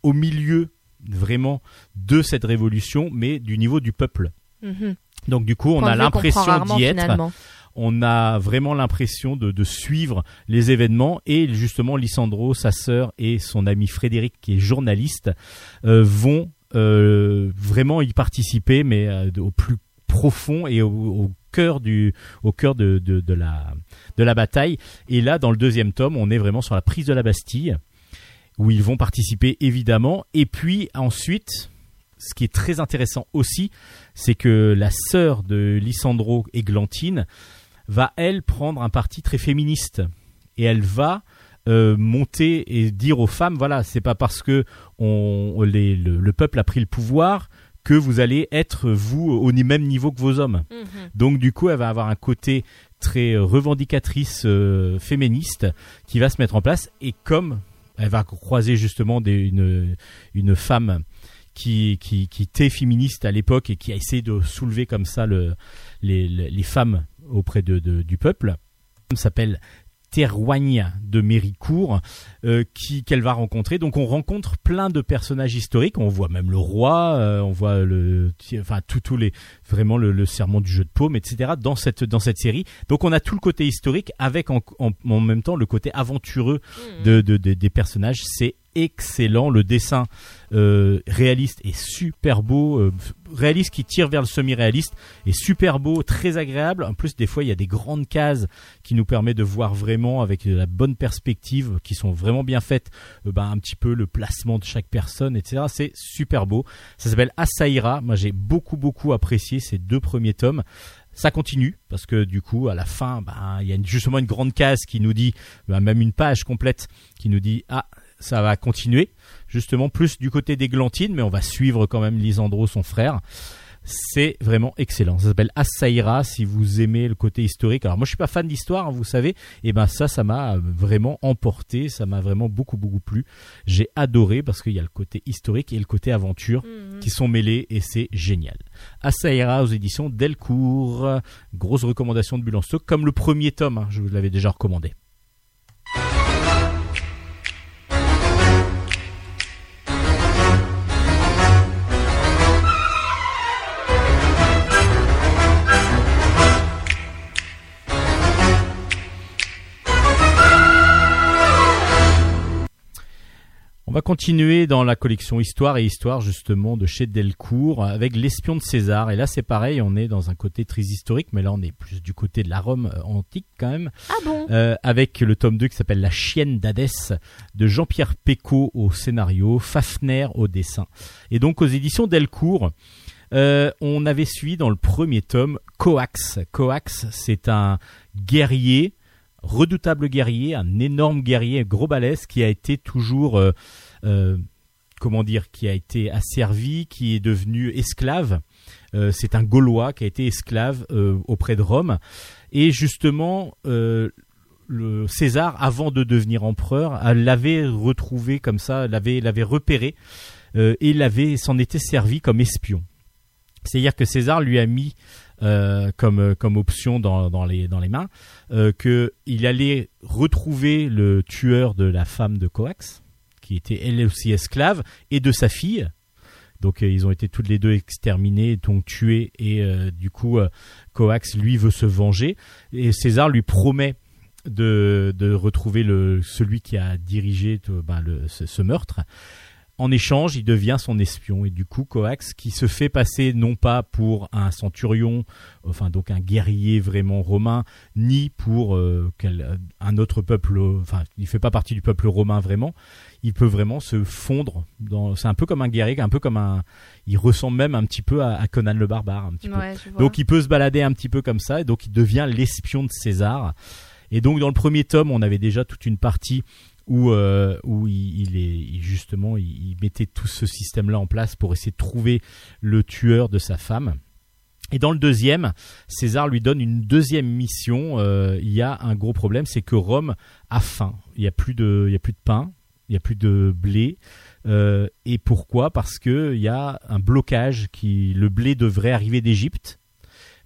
au milieu vraiment de cette révolution, mais du niveau du peuple. Mhm. Donc du coup, on a l'impression d'y être finalement. On a vraiment l'impression de, suivre les événements. Et justement Lissandro, sa sœur et son ami Frédéric qui est journaliste euh, vont euh, vraiment y participer mais euh, au plus profond et au, cœur du au cœur de, la bataille. Et là dans le deuxième tome on est vraiment sur la prise de la Bastille où ils vont participer évidemment. Et puis ensuite ce qui est très intéressant aussi c'est que la sœur de Lissandro Églantine va elle prendre un parti très féministe. Et elle va euh, monter et dire aux femmes voilà c'est pas parce que on, les- le, le peuple a pris le pouvoir que vous allez être vous au même niveau que vos hommes. Mhm. donc du coup elle va avoir un côté très euh, revendicatrice euh, féministe qui va se mettre en place. Et comme elle va croiser justement des, une, une femme qui, qui, qui était féministe à l'époque et qui a essayé de soulever comme ça le, les, les, les femmes auprès de, de- du peuple. Elle s'appelle Terroigne de Méricourt euh, qui qu'elle va rencontrer. Donc on rencontre plein de personnages historiques. On voit même le roi, euh, on voit le, enfin tout tous les vraiment le, le serment du jeu de paume, etc. Dans cette dans cette série. Donc on a tout le côté historique avec en, en, en même temps le côté aventureux de, de- de- des personnages. C'est excellent. Le dessin euh, réaliste est super beau, euh, réaliste qui tire vers le semi-réaliste est super beau, très agréable. En plus, des fois, il y a des grandes cases qui nous permettent de voir vraiment avec la bonne perspective, qui sont vraiment bien faites, euh, ben, un petit peu le placement de chaque personne, etc. C'est super beau. Ça s'appelle Asaira. Moi, j'ai beaucoup beaucoup apprécié ces deux premiers tomes. Ça continue parce que du coup, à la fin, ben, il y a justement une grande case qui nous dit, ben, même une page complète qui nous dit ah ça va continuer justement plus du côté d'Églantine, mais on va suivre quand même Lisandro, son frère. C'est vraiment excellent. Ça s'appelle Assaïra si vous aimez le côté historique. Alors moi je suis pas fan d'histoire, hein, vous savez, et ben ça ça m'a vraiment emporté, ça m'a vraiment beaucoup beaucoup plu. J'ai adoré parce qu'il y a le côté historique et le côté aventure Mhm. qui sont mêlés et c'est génial. Assaïra aux éditions Delcourt, grosse recommandation de Stock, comme le premier tome, hein, je vous l'avais déjà recommandé. On va continuer dans la collection Histoire et Histoire justement de chez Delcourt avec L'espion de César. Et là c'est pareil, on est dans un côté très historique, mais là on est plus du côté de la Rome euh, antique quand même. Ah bon? Euh, avec le tome 2 qui s'appelle La chienne d'Hadès de Jean-Pierre Pécaud au scénario, Fafner au dessin. Et donc aux éditions Delcourt, euh, on avait suivi dans le premier tome Coax. Coax, c'est un guerrier, redoutable guerrier, un énorme guerrier, gros balèze, qui a été toujours, euh, euh, comment dire, qui a été asservi, qui est devenu esclave. Euh, c'est un Gaulois qui a été esclave euh, auprès de Rome. Et justement, euh, César, avant de devenir empereur, l'avait retrouvé comme ça, l'avait repéré euh, et s'en était servi comme espion. C'est-à-dire que César lui a mis euh, comme option dans, les dans les mains euh, que il allait retrouver le tueur de la femme de Coax, était elle aussi esclave, et de sa fille. Donc euh, ils ont été toutes les deux exterminés, donc tués, et euh, du coup euh, Coax lui veut se venger, et César lui promet de, de retrouver le celui qui a dirigé ben, ce meurtre. En échange, il devient son espion et du coup Coax, qui se fait passer non pas pour un centurion, enfin donc un guerrier vraiment romain, ni pour euh, quel- un autre peuple, euh, enfin il fait pas partie du peuple romain vraiment. Il peut vraiment se fondre dans. C'est un peu comme un guerrier, un peu comme un. Il ressemble même un petit peu à, à Conan le barbare, un petit peu. Ouais. Donc il peut se balader un petit peu comme ça, et donc il devient l'espion de César. Et donc dans le premier tome, on avait déjà toute une partie où euh, où il, est justement il, mettait tout ce système-là en place pour essayer de trouver le tueur de sa femme. Et dans le deuxième, César lui donne une deuxième mission. Euh, il y a un gros problème, c'est que Rome a faim. Il y a plus de il y a plus de pain, il y a plus de blé. Euh, et pourquoi? Parce que il y a un blocage qui le blé devrait arriver d'Égypte,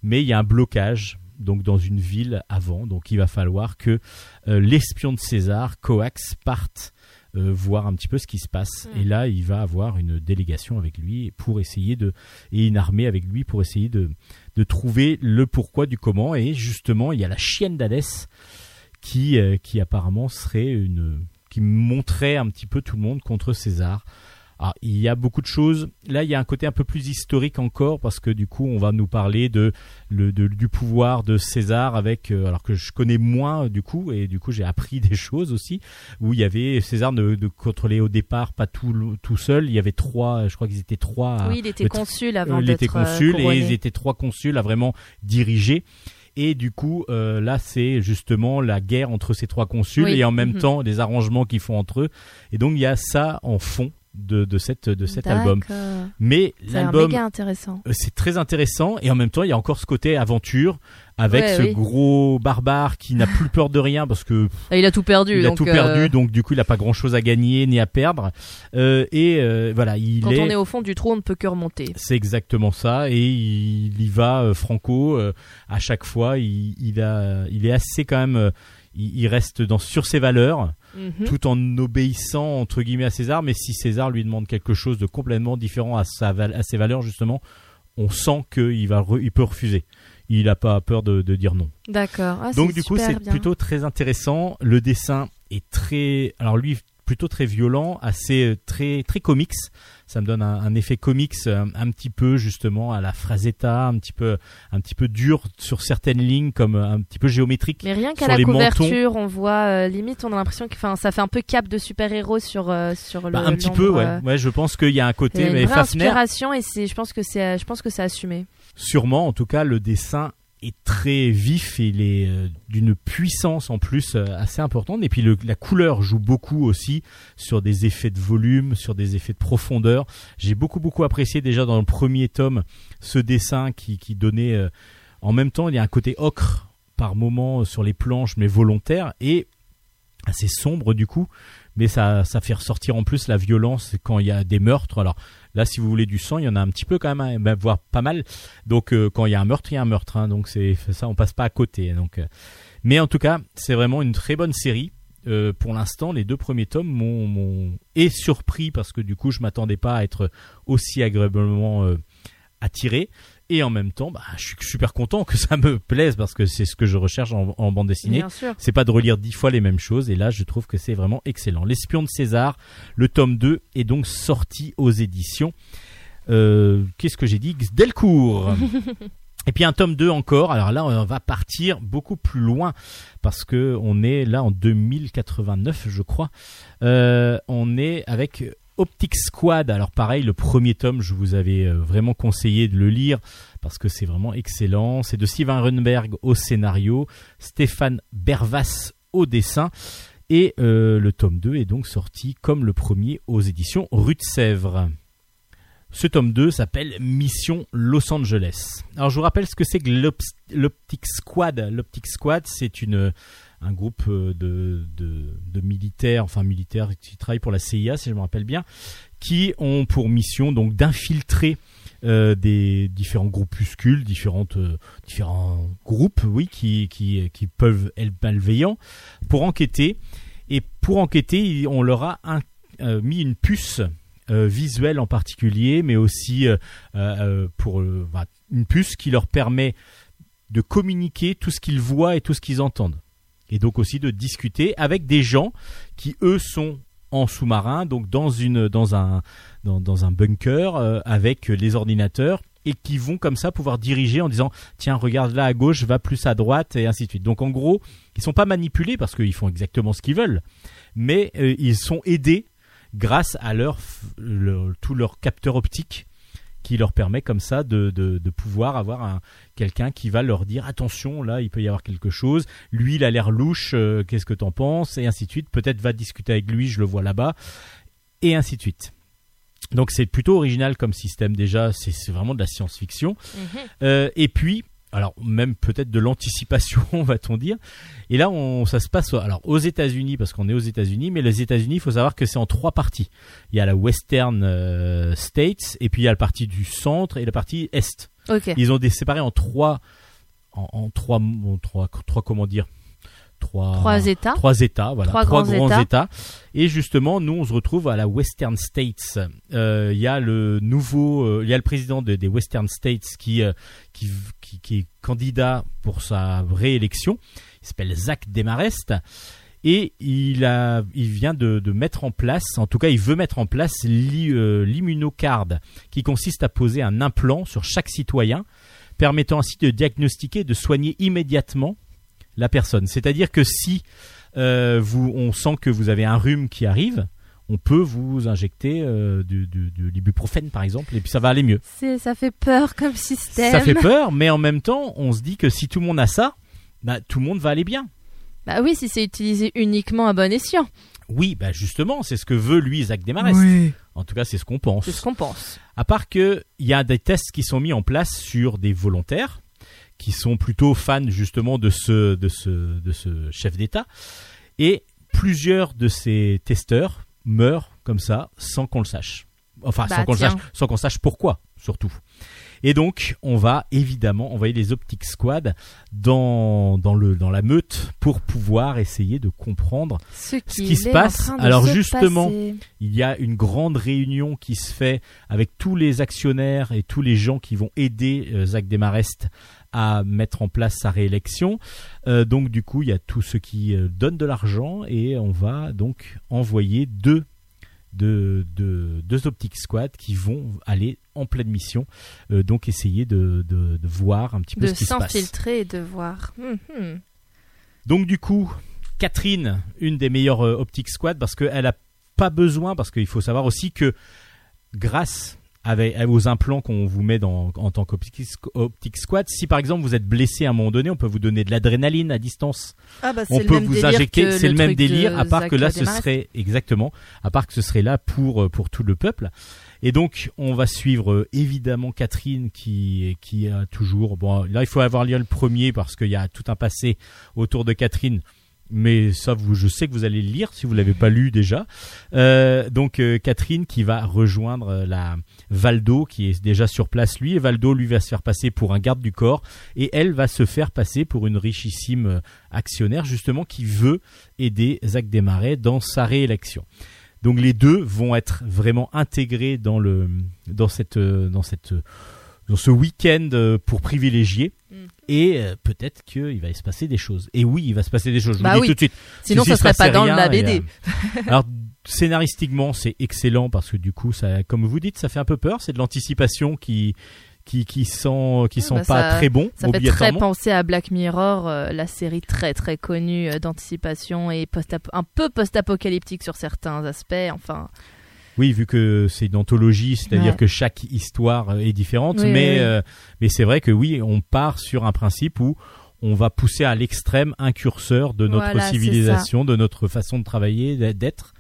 mais il y a un blocage donc dans une ville avant. Donc il va falloir que euh, l'espion de César, Coax, parte euh, voir un petit peu ce qui se passe. Mm. Et là, il va avoir une délégation avec lui pour essayer de et une armée avec lui pour essayer de de trouver le pourquoi du comment. Et justement, il y a la chienne d'Hadès qui euh, qui apparemment serait une qui montrait un petit peu tout le monde contre César. Alors, il y a beaucoup de choses. Là, il y a un côté un peu plus historique encore parce que du coup, on va nous parler de, le, de- du pouvoir de César avec, euh, alors que je connais moins du coup et du coup j'ai appris (laughs) des choses aussi où il y avait César ne, ne contrôlait au départ pas tout tout seul. Il y avait trois, je crois qu'ils étaient trois. oui, il était consul euh, avant il d'être était euh, consul et ils étaient trois consuls à vraiment diriger. Et du coup, euh, là, c'est justement la guerre entre ces trois consuls Oui. et en même Mhm. temps les arrangements qu'ils font entre eux. Et donc il y a ça en fond de, de cette de cet album. Mais l'album, méga intéressant. euh, c'est très intéressant et en même temps il y a encore ce côté aventure avec Ouais, ce oui. gros barbare qui n'a plus peur de rien parce que Ah, il a tout perdu. il a donc, tout euh, perdu donc du coup il a pas grand chose à gagner ni à perdre Euh, et euh, voilà il Quand est on est au fond du trou, on ne peut que remonter. c'est exactement ça et il y va euh, franco euh, à chaque fois il, il a il est assez quand même euh, il, il reste dans sur ses valeurs Mhm. tout en obéissant entre guillemets à César. Mais si César lui demande quelque chose de complètement différent à sa à ses valeurs justement on sent qu'il va il peut refuser. Il a pas peur de, de dire non. D'accord. Ah, donc du coup c'est plutôt très intéressant. Le dessin est très alors lui plutôt très violent assez euh, très très comics ça me donne un, un effet comics euh, un petit peu justement à la Frazetta un petit peu un petit peu dur sur certaines lignes comme un petit peu géométrique Mais rien qu'à la couverture, on voit euh, limite, on a l'impression que, enfin, ça fait un peu cap de super-héros sur euh, sur le. Bah, un petit peu ouais ouais je pense qu'il y a un Il y côté a une mais vraie Fafner inspiration et c'est, je pense que c'est, je pense que c'est assumé. sûrement en tout cas le dessin est très vif il est euh, d'une puissance en plus euh, assez importante. Et puis la couleur joue beaucoup aussi sur des effets de volume sur des effets de profondeur. J'ai beaucoup beaucoup apprécié déjà dans le premier tome ce dessin qui, donnait euh, en même temps il y a un côté ocre par moment sur les planches mais volontaire et assez sombre du coup. Mais ça, ça fait ressortir en plus la violence quand il y a des meurtres. Alors là si vous voulez du sang il y en a un petit peu quand même hein, même, voire pas mal donc euh, quand il y a un meurtre, il y a un meurtre. hein. donc c'est ça, on passe pas à côté. Donc, euh. mais en tout cas, c'est vraiment une très bonne série. Euh, pour l'instant, les deux premiers tomes m'ont et surpris parce que du coup, je m'attendais pas à être aussi agréablement attiré. Et en même temps, bah, je suis super content que ça me plaise parce que c'est ce que je recherche en, en bande dessinée. C'est pas de relire dix fois les mêmes choses et là je trouve que c'est vraiment excellent. L'espion de César, le tome 2 est donc sorti aux éditions. euh, Qu'est-ce que j'ai dit? Delcourt (laughs) Et puis un tome 2 encore. Alors là on va partir beaucoup plus loin parce que on est là en 2089 je crois. Euh, on est avec Optic Squad. Alors pareil, le premier tome, je vous avais euh, vraiment conseillé de le lire parce que c'est vraiment excellent. C'est de Steven Runberg au scénario, Stéphane Bervas au dessin. Et euh, le tome 2 est donc sorti comme le premier aux éditions Rue de Sèvres. Ce tome 2 s'appelle Mission Los Angeles. Alors je vous rappelle ce que c'est que l'Optic Squad. L'Optic Squad, c'est une un groupe euh, de, de, militaires, enfin militaires qui travaillent pour la CIA, si je me rappelle bien, qui ont pour mission donc d'infiltrer euh, des différents groupuscules, différentes, euh, différents groupes, oui, qui, qui, qui peuvent être malveillants, pour enquêter. Et pour enquêter, on leur a mis une puce visuelle en particulier, mais aussi pour une puce qui leur permet de communiquer tout ce qu'ils voient et tout ce qu'ils entendent. Et donc aussi de discuter avec des gens qui, eux, sont en sous-marin, donc dans une dans un dans, un bunker euh, avec les ordinateurs et qui vont comme ça pouvoir diriger en disant tiens regarde là à gauche va plus à droite et ainsi de suite. Donc en gros ils sont pas manipulés parce qu'ils font exactement ce qu'ils veulent, mais euh, ils sont aidés grâce à leur, leur tout leur capteur optique qui leur permet comme ça de, de, pouvoir avoir un, quelqu'un qui va leur dire attention là il peut y avoir quelque chose. Lui il a l'air louche euh, qu'est-ce que t'en penses? Et ainsi de suite. Peut-être va discuter avec lui je le vois là-bas. Et ainsi de suite. Donc c'est plutôt original comme système déjà. C'est vraiment de la science-fiction. Mhm. euh, et puis alors même peut-être de l'anticipation, (laughs) va-t-on dire. Et là, on, ça se passe alors aux États-Unis parce qu'on est aux États-Unis, mais les États-Unis, il faut savoir que c'est en trois parties. Il y a la Western euh, States, et puis il y a la partie du centre et la partie est. Ils ont des séparés en trois, en, trois, en trois, trois, comment dire, trois, États. Trois États, voilà. Trois, grands, états. Et justement, nous, on se retrouve à la Western States. Euh, il y a le nouveau, euh, il y a le président des Western States euh, qui, qui, qui, est candidat pour sa réélection. Il s'appelle Zach Demarest. Et il, a, il vient de, de, mettre en place, en tout cas il veut mettre en place l'immunocard, qui consiste à poser un implant sur chaque citoyen, permettant ainsi de diagnostiquer et de soigner immédiatement la personne. C'est-à-dire que si euh, vous, on sent que vous avez un rhume qui arrive, on peut vous injecter euh, du, l'ibuprofène par exemple et puis ça va aller mieux. C'est, ça fait peur comme système. Ça fait (laughs) peur, mais en même temps, on se dit que si tout le monde a ça, bah, tout le monde va aller bien. Bah oui, si c'est utilisé uniquement à bon escient. Oui, bah justement, c'est ce que veut lui Zach Desmarais. En tout cas, c'est ce qu'on pense. C'est ce qu'on pense. À part que il y a des tests qui sont mis en place sur des volontaires qui sont plutôt fans justement de ce, de ce, de ce chef d'État. Et plusieurs de ces testeurs meurent comme ça sans qu'on le sache. Enfin, sans bah, qu'on le sache, sans qu'on sache pourquoi, surtout. Et donc, on va évidemment envoyer les Optic Squad dans, dans, le, dans la meute pour pouvoir essayer de comprendre ce, qui se passe. Alors justement, il y a une grande réunion qui se fait avec tous les actionnaires et tous les gens qui vont aider euh, Zach Demarest à mettre en place sa réélection. Euh, donc du coup, il y a tous ceux qui euh, donnent de l'argent et on va donc envoyer deux de, deux optiques squad qui vont aller en pleine mission, euh, donc essayer de, de, voir un petit peu ce qui se passe. De s'infiltrer et de voir. Hum. Donc du coup, Catherine, une des meilleures optiques squad parce qu'elle a pas besoin, parce qu'il faut savoir aussi que grâce avec, aux implants qu'on vous met dans, en tant qu'optique squat. Si par exemple vous êtes blessé à un moment donné, on peut vous donner de l'adrénaline à distance. Ah bah, on peut vous injecter, c'est le, même délire, à part que là ce serait exactement, à part que ce serait là pour euh, pour tout le peuple. Et donc on va suivre euh, évidemment Catherine qui qui a toujours bon là il faut avoir lu le premier parce qu'il y a tout un passé autour de Catherine mais ça vous, je sais que vous allez le lire si vous l'avez pas lu déjà. Euh, donc euh, Catherine qui va rejoindre euh, la Valdo qui est déjà sur place lui et Valdo lui va se faire passer pour un garde du corps et elle va se faire passer pour une richissime actionnaire justement qui veut aider Zach Desmarais dans sa réélection. Donc les deux vont être vraiment intégrés dans le dans cette dans cette dans ce week-end pour privilégier Mm. Et euh, peut-être qu'il va se passer des choses. Et oui, il va se passer des choses. Je vous bah dis tout de suite. Sinon, ça serait pas dans la BD. Euh, alors, scénaristiquement, c'est excellent parce que du coup, ça, comme vous dites, ça fait un peu peur. C'est de l'anticipation qui qui qui sont qui sont bah pas très bons. Ça fait très penser à Black Mirror, euh, la série très très connue d'anticipation et post un peu post-apocalyptique sur certains aspects. Enfin. Oui, vu que c'est une anthologie, c'est-à-dire que chaque histoire euh, est différente, mais euh, mais c'est vrai que oui, on part sur un principe où on va pousser à l'extrême un curseur de notre civilisation, de notre façon de travailler, d'être.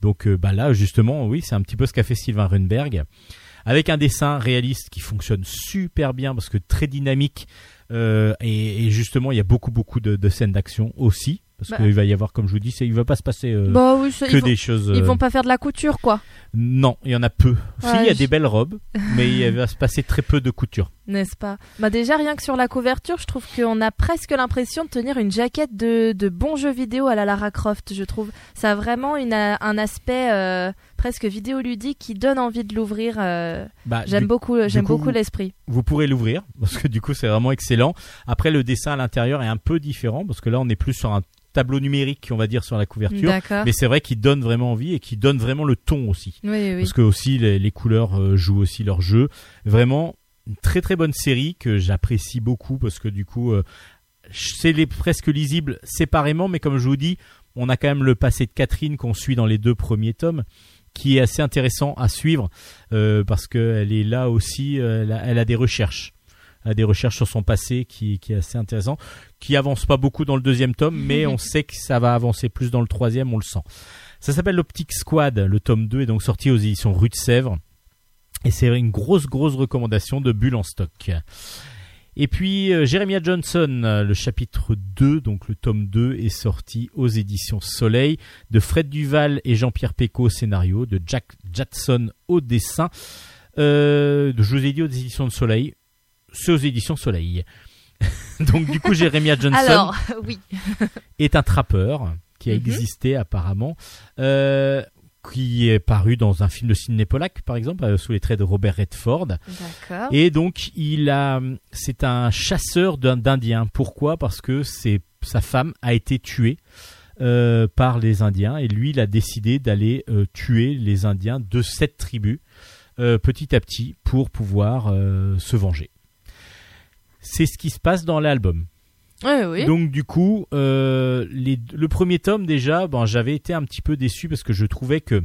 Donc euh, bah là justement, oui, c'est un petit peu ce qu'a fait Sylvain Runberg. avec un dessin réaliste qui fonctionne super bien parce que très dynamique euh, et, et justement il y a beaucoup beaucoup de, de scènes d'action aussi parce Bah. qu'il va y avoir comme je vous dis il va pas se passer euh, Bah oui, ça, que ils, vont, des choses ils euh, vont pas faire de la couture, quoi. non il y en a peu si il y a des belles robes mais il va se passer très peu de couture N'est-ce pas? Bah déjà rien que sur la couverture, je trouve qu'on a presque l'impression de tenir une jaquette de, de bons jeux vidéo à la Lara Croft, je trouve. Ça a vraiment une, un aspect euh, presque vidéoludique qui donne envie de l'ouvrir. euh, bah, j'aime beaucoup, j'aime coup, beaucoup l'esprit. vous pourrez l'ouvrir (laughs) parce que du coup c'est vraiment excellent. Après le dessin à l'intérieur est un peu différent parce que là on est plus sur un tableau numérique on va dire sur la couverture. Mais c'est vrai qu'il donne vraiment envie et qui donne vraiment le ton aussi. Oui, oui, oui. Parce que aussi les, les couleurs euh, jouent aussi leur jeu. Vraiment une très très bonne série que j'apprécie beaucoup parce que du coup euh, c'est les presque lisible séparément mais comme je vous dis on a quand même le passé de Catherine qu'on suit dans les deux premiers tomes qui est assez intéressant à suivre euh, parce qu'elle est là aussi euh, elle, a, elle a des recherches elle a des recherches sur son passé qui, qui est assez intéressant qui avance pas beaucoup dans le deuxième tome (laughs) mais on sait que ça va avancer plus dans le troisième on le sent. Ça s'appelle l'Optic Squad le tome 2 est donc sorti aux éditions Rue de Sèvres et c'est une grosse grosse recommandation de Bulle en stock et puis euh, Jeremiah Johnson, euh, le chapitre 2, donc le tome 2 est sorti aux éditions Soleil, de Fred Duval et Jean-Pierre Pécaud au scénario, de Jack Jadson au dessin. Euh, je vous ai dit aux éditions de Soleil, c'est aux éditions Soleil. (laughs) donc du coup Jeremiah Johnson Alors, oui. est un trappeur qui a Mhm. existé apparemment, euh, qui est paru dans un film de Sidney Pollack par exemple, euh, sous les traits de Robert Redford. D'accord. Et donc, il a, c'est un chasseur d'Indiens. Pourquoi? Parce que c'est sa femme a été tuée euh, par les Indiens et lui, il a décidé d'aller euh, tuer les Indiens de cette tribu euh, petit à petit pour pouvoir se venger. C'est ce qui se passe dans l'album. Donc du coup, euh, le premier tome déjà, ben, j'avais été un petit peu déçu parce que je trouvais que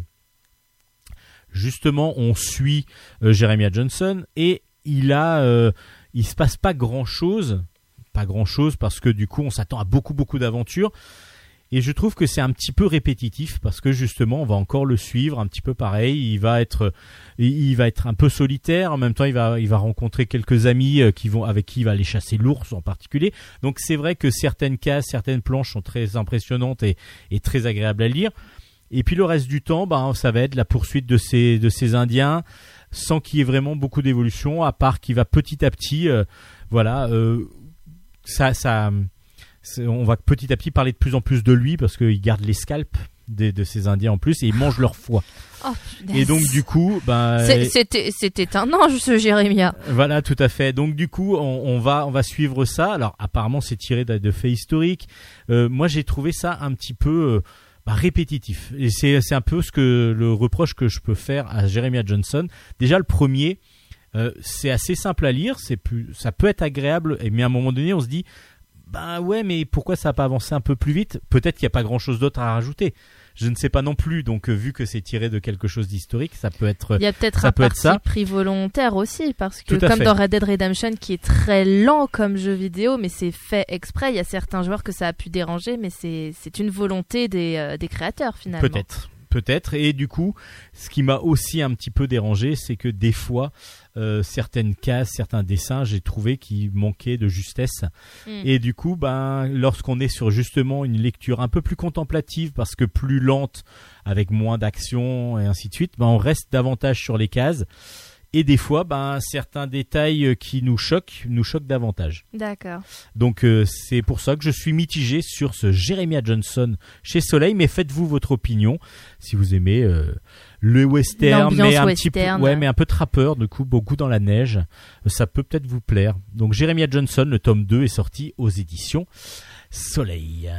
justement on suit euh, Jeremiah Johnson et il a, euh, il se passe pas grand chose, pas grand chose parce que du coup on s'attend à beaucoup beaucoup d'aventures. Et je trouve que c'est un petit peu répétitif parce que justement on va encore le suivre un petit peu pareil. Il va être, il va être un peu solitaire. En même temps, il va, il va rencontrer quelques amis euh, qui vont, avec qui il va aller chasser l'ours en particulier. Donc c'est vrai que certaines cases, certaines planches sont très impressionnantes et, et très agréables à lire. Et puis le reste du temps, ben, ça va être la poursuite de ces, de ces Indiens sans qu'il y ait vraiment beaucoup d'évolution, à part qu'il va petit à petit, euh, voilà, euh, ça, ça, on va petit à petit parler de plus en plus de lui parce qu'il garde les scalps de ces Indiens en plus et il mange leur foie. Oh. Et donc du coup, ben, C'est- C'était c'était un ange, ce Jérémia. voilà, tout à fait. Donc du coup, on, on va on va suivre ça. Alors apparemment, c'est tiré de, de faits historiques. Euh, moi, j'ai trouvé ça un petit peu euh, bah, répétitif. Et c'est c'est un peu ce que le reproche que je peux faire à Jeremiah Johnson. Déjà, le premier, euh, c'est assez simple à lire. C'est plus, ça peut être agréable. Et mais à un moment donné, on se dit, ben ouais, mais pourquoi ça n'a pas avancé un peu plus vite? Peut-être qu'il n'y a pas grand-chose d'autre à rajouter. Je ne sais pas non plus. Donc, euh, vu que c'est tiré de quelque chose d'historique, ça peut être Il y a peut-être ça un peut être parti ça. pris volontaire aussi, parce que comme fait. dans Red Dead Redemption, qui est très lent comme jeu vidéo, mais c'est fait exprès, il y a certains joueurs que ça a pu déranger, mais c'est c'est une volonté des, euh, des créateurs finalement. Peut-être, peut-être. Et du coup, ce qui m'a aussi un petit peu dérangé, c'est que des fois, euh, certaines cases, certains dessins, j'ai trouvé qu'ils manquaient de justesse. Mm. Et du coup, ben, lorsqu'on est sur justement une lecture un peu plus contemplative, parce que plus lente, avec moins d'action et ainsi de suite, ben, on reste davantage sur les cases. Et des fois, ben, certains détails euh, qui nous choquent, nous choquent davantage. D'accord. Donc euh, c'est pour ça que je suis mitigé sur ce Jeremiah Johnson chez Soleil, mais faites-vous votre opinion si vous aimez euh, le western, mais un petit peu, western. ouais, mais un peu trappeur, du coup beaucoup dans la neige, ça peut peut-être vous plaire. Donc Jeremiah Johnson, le tome 2 est sorti aux éditions Soleil.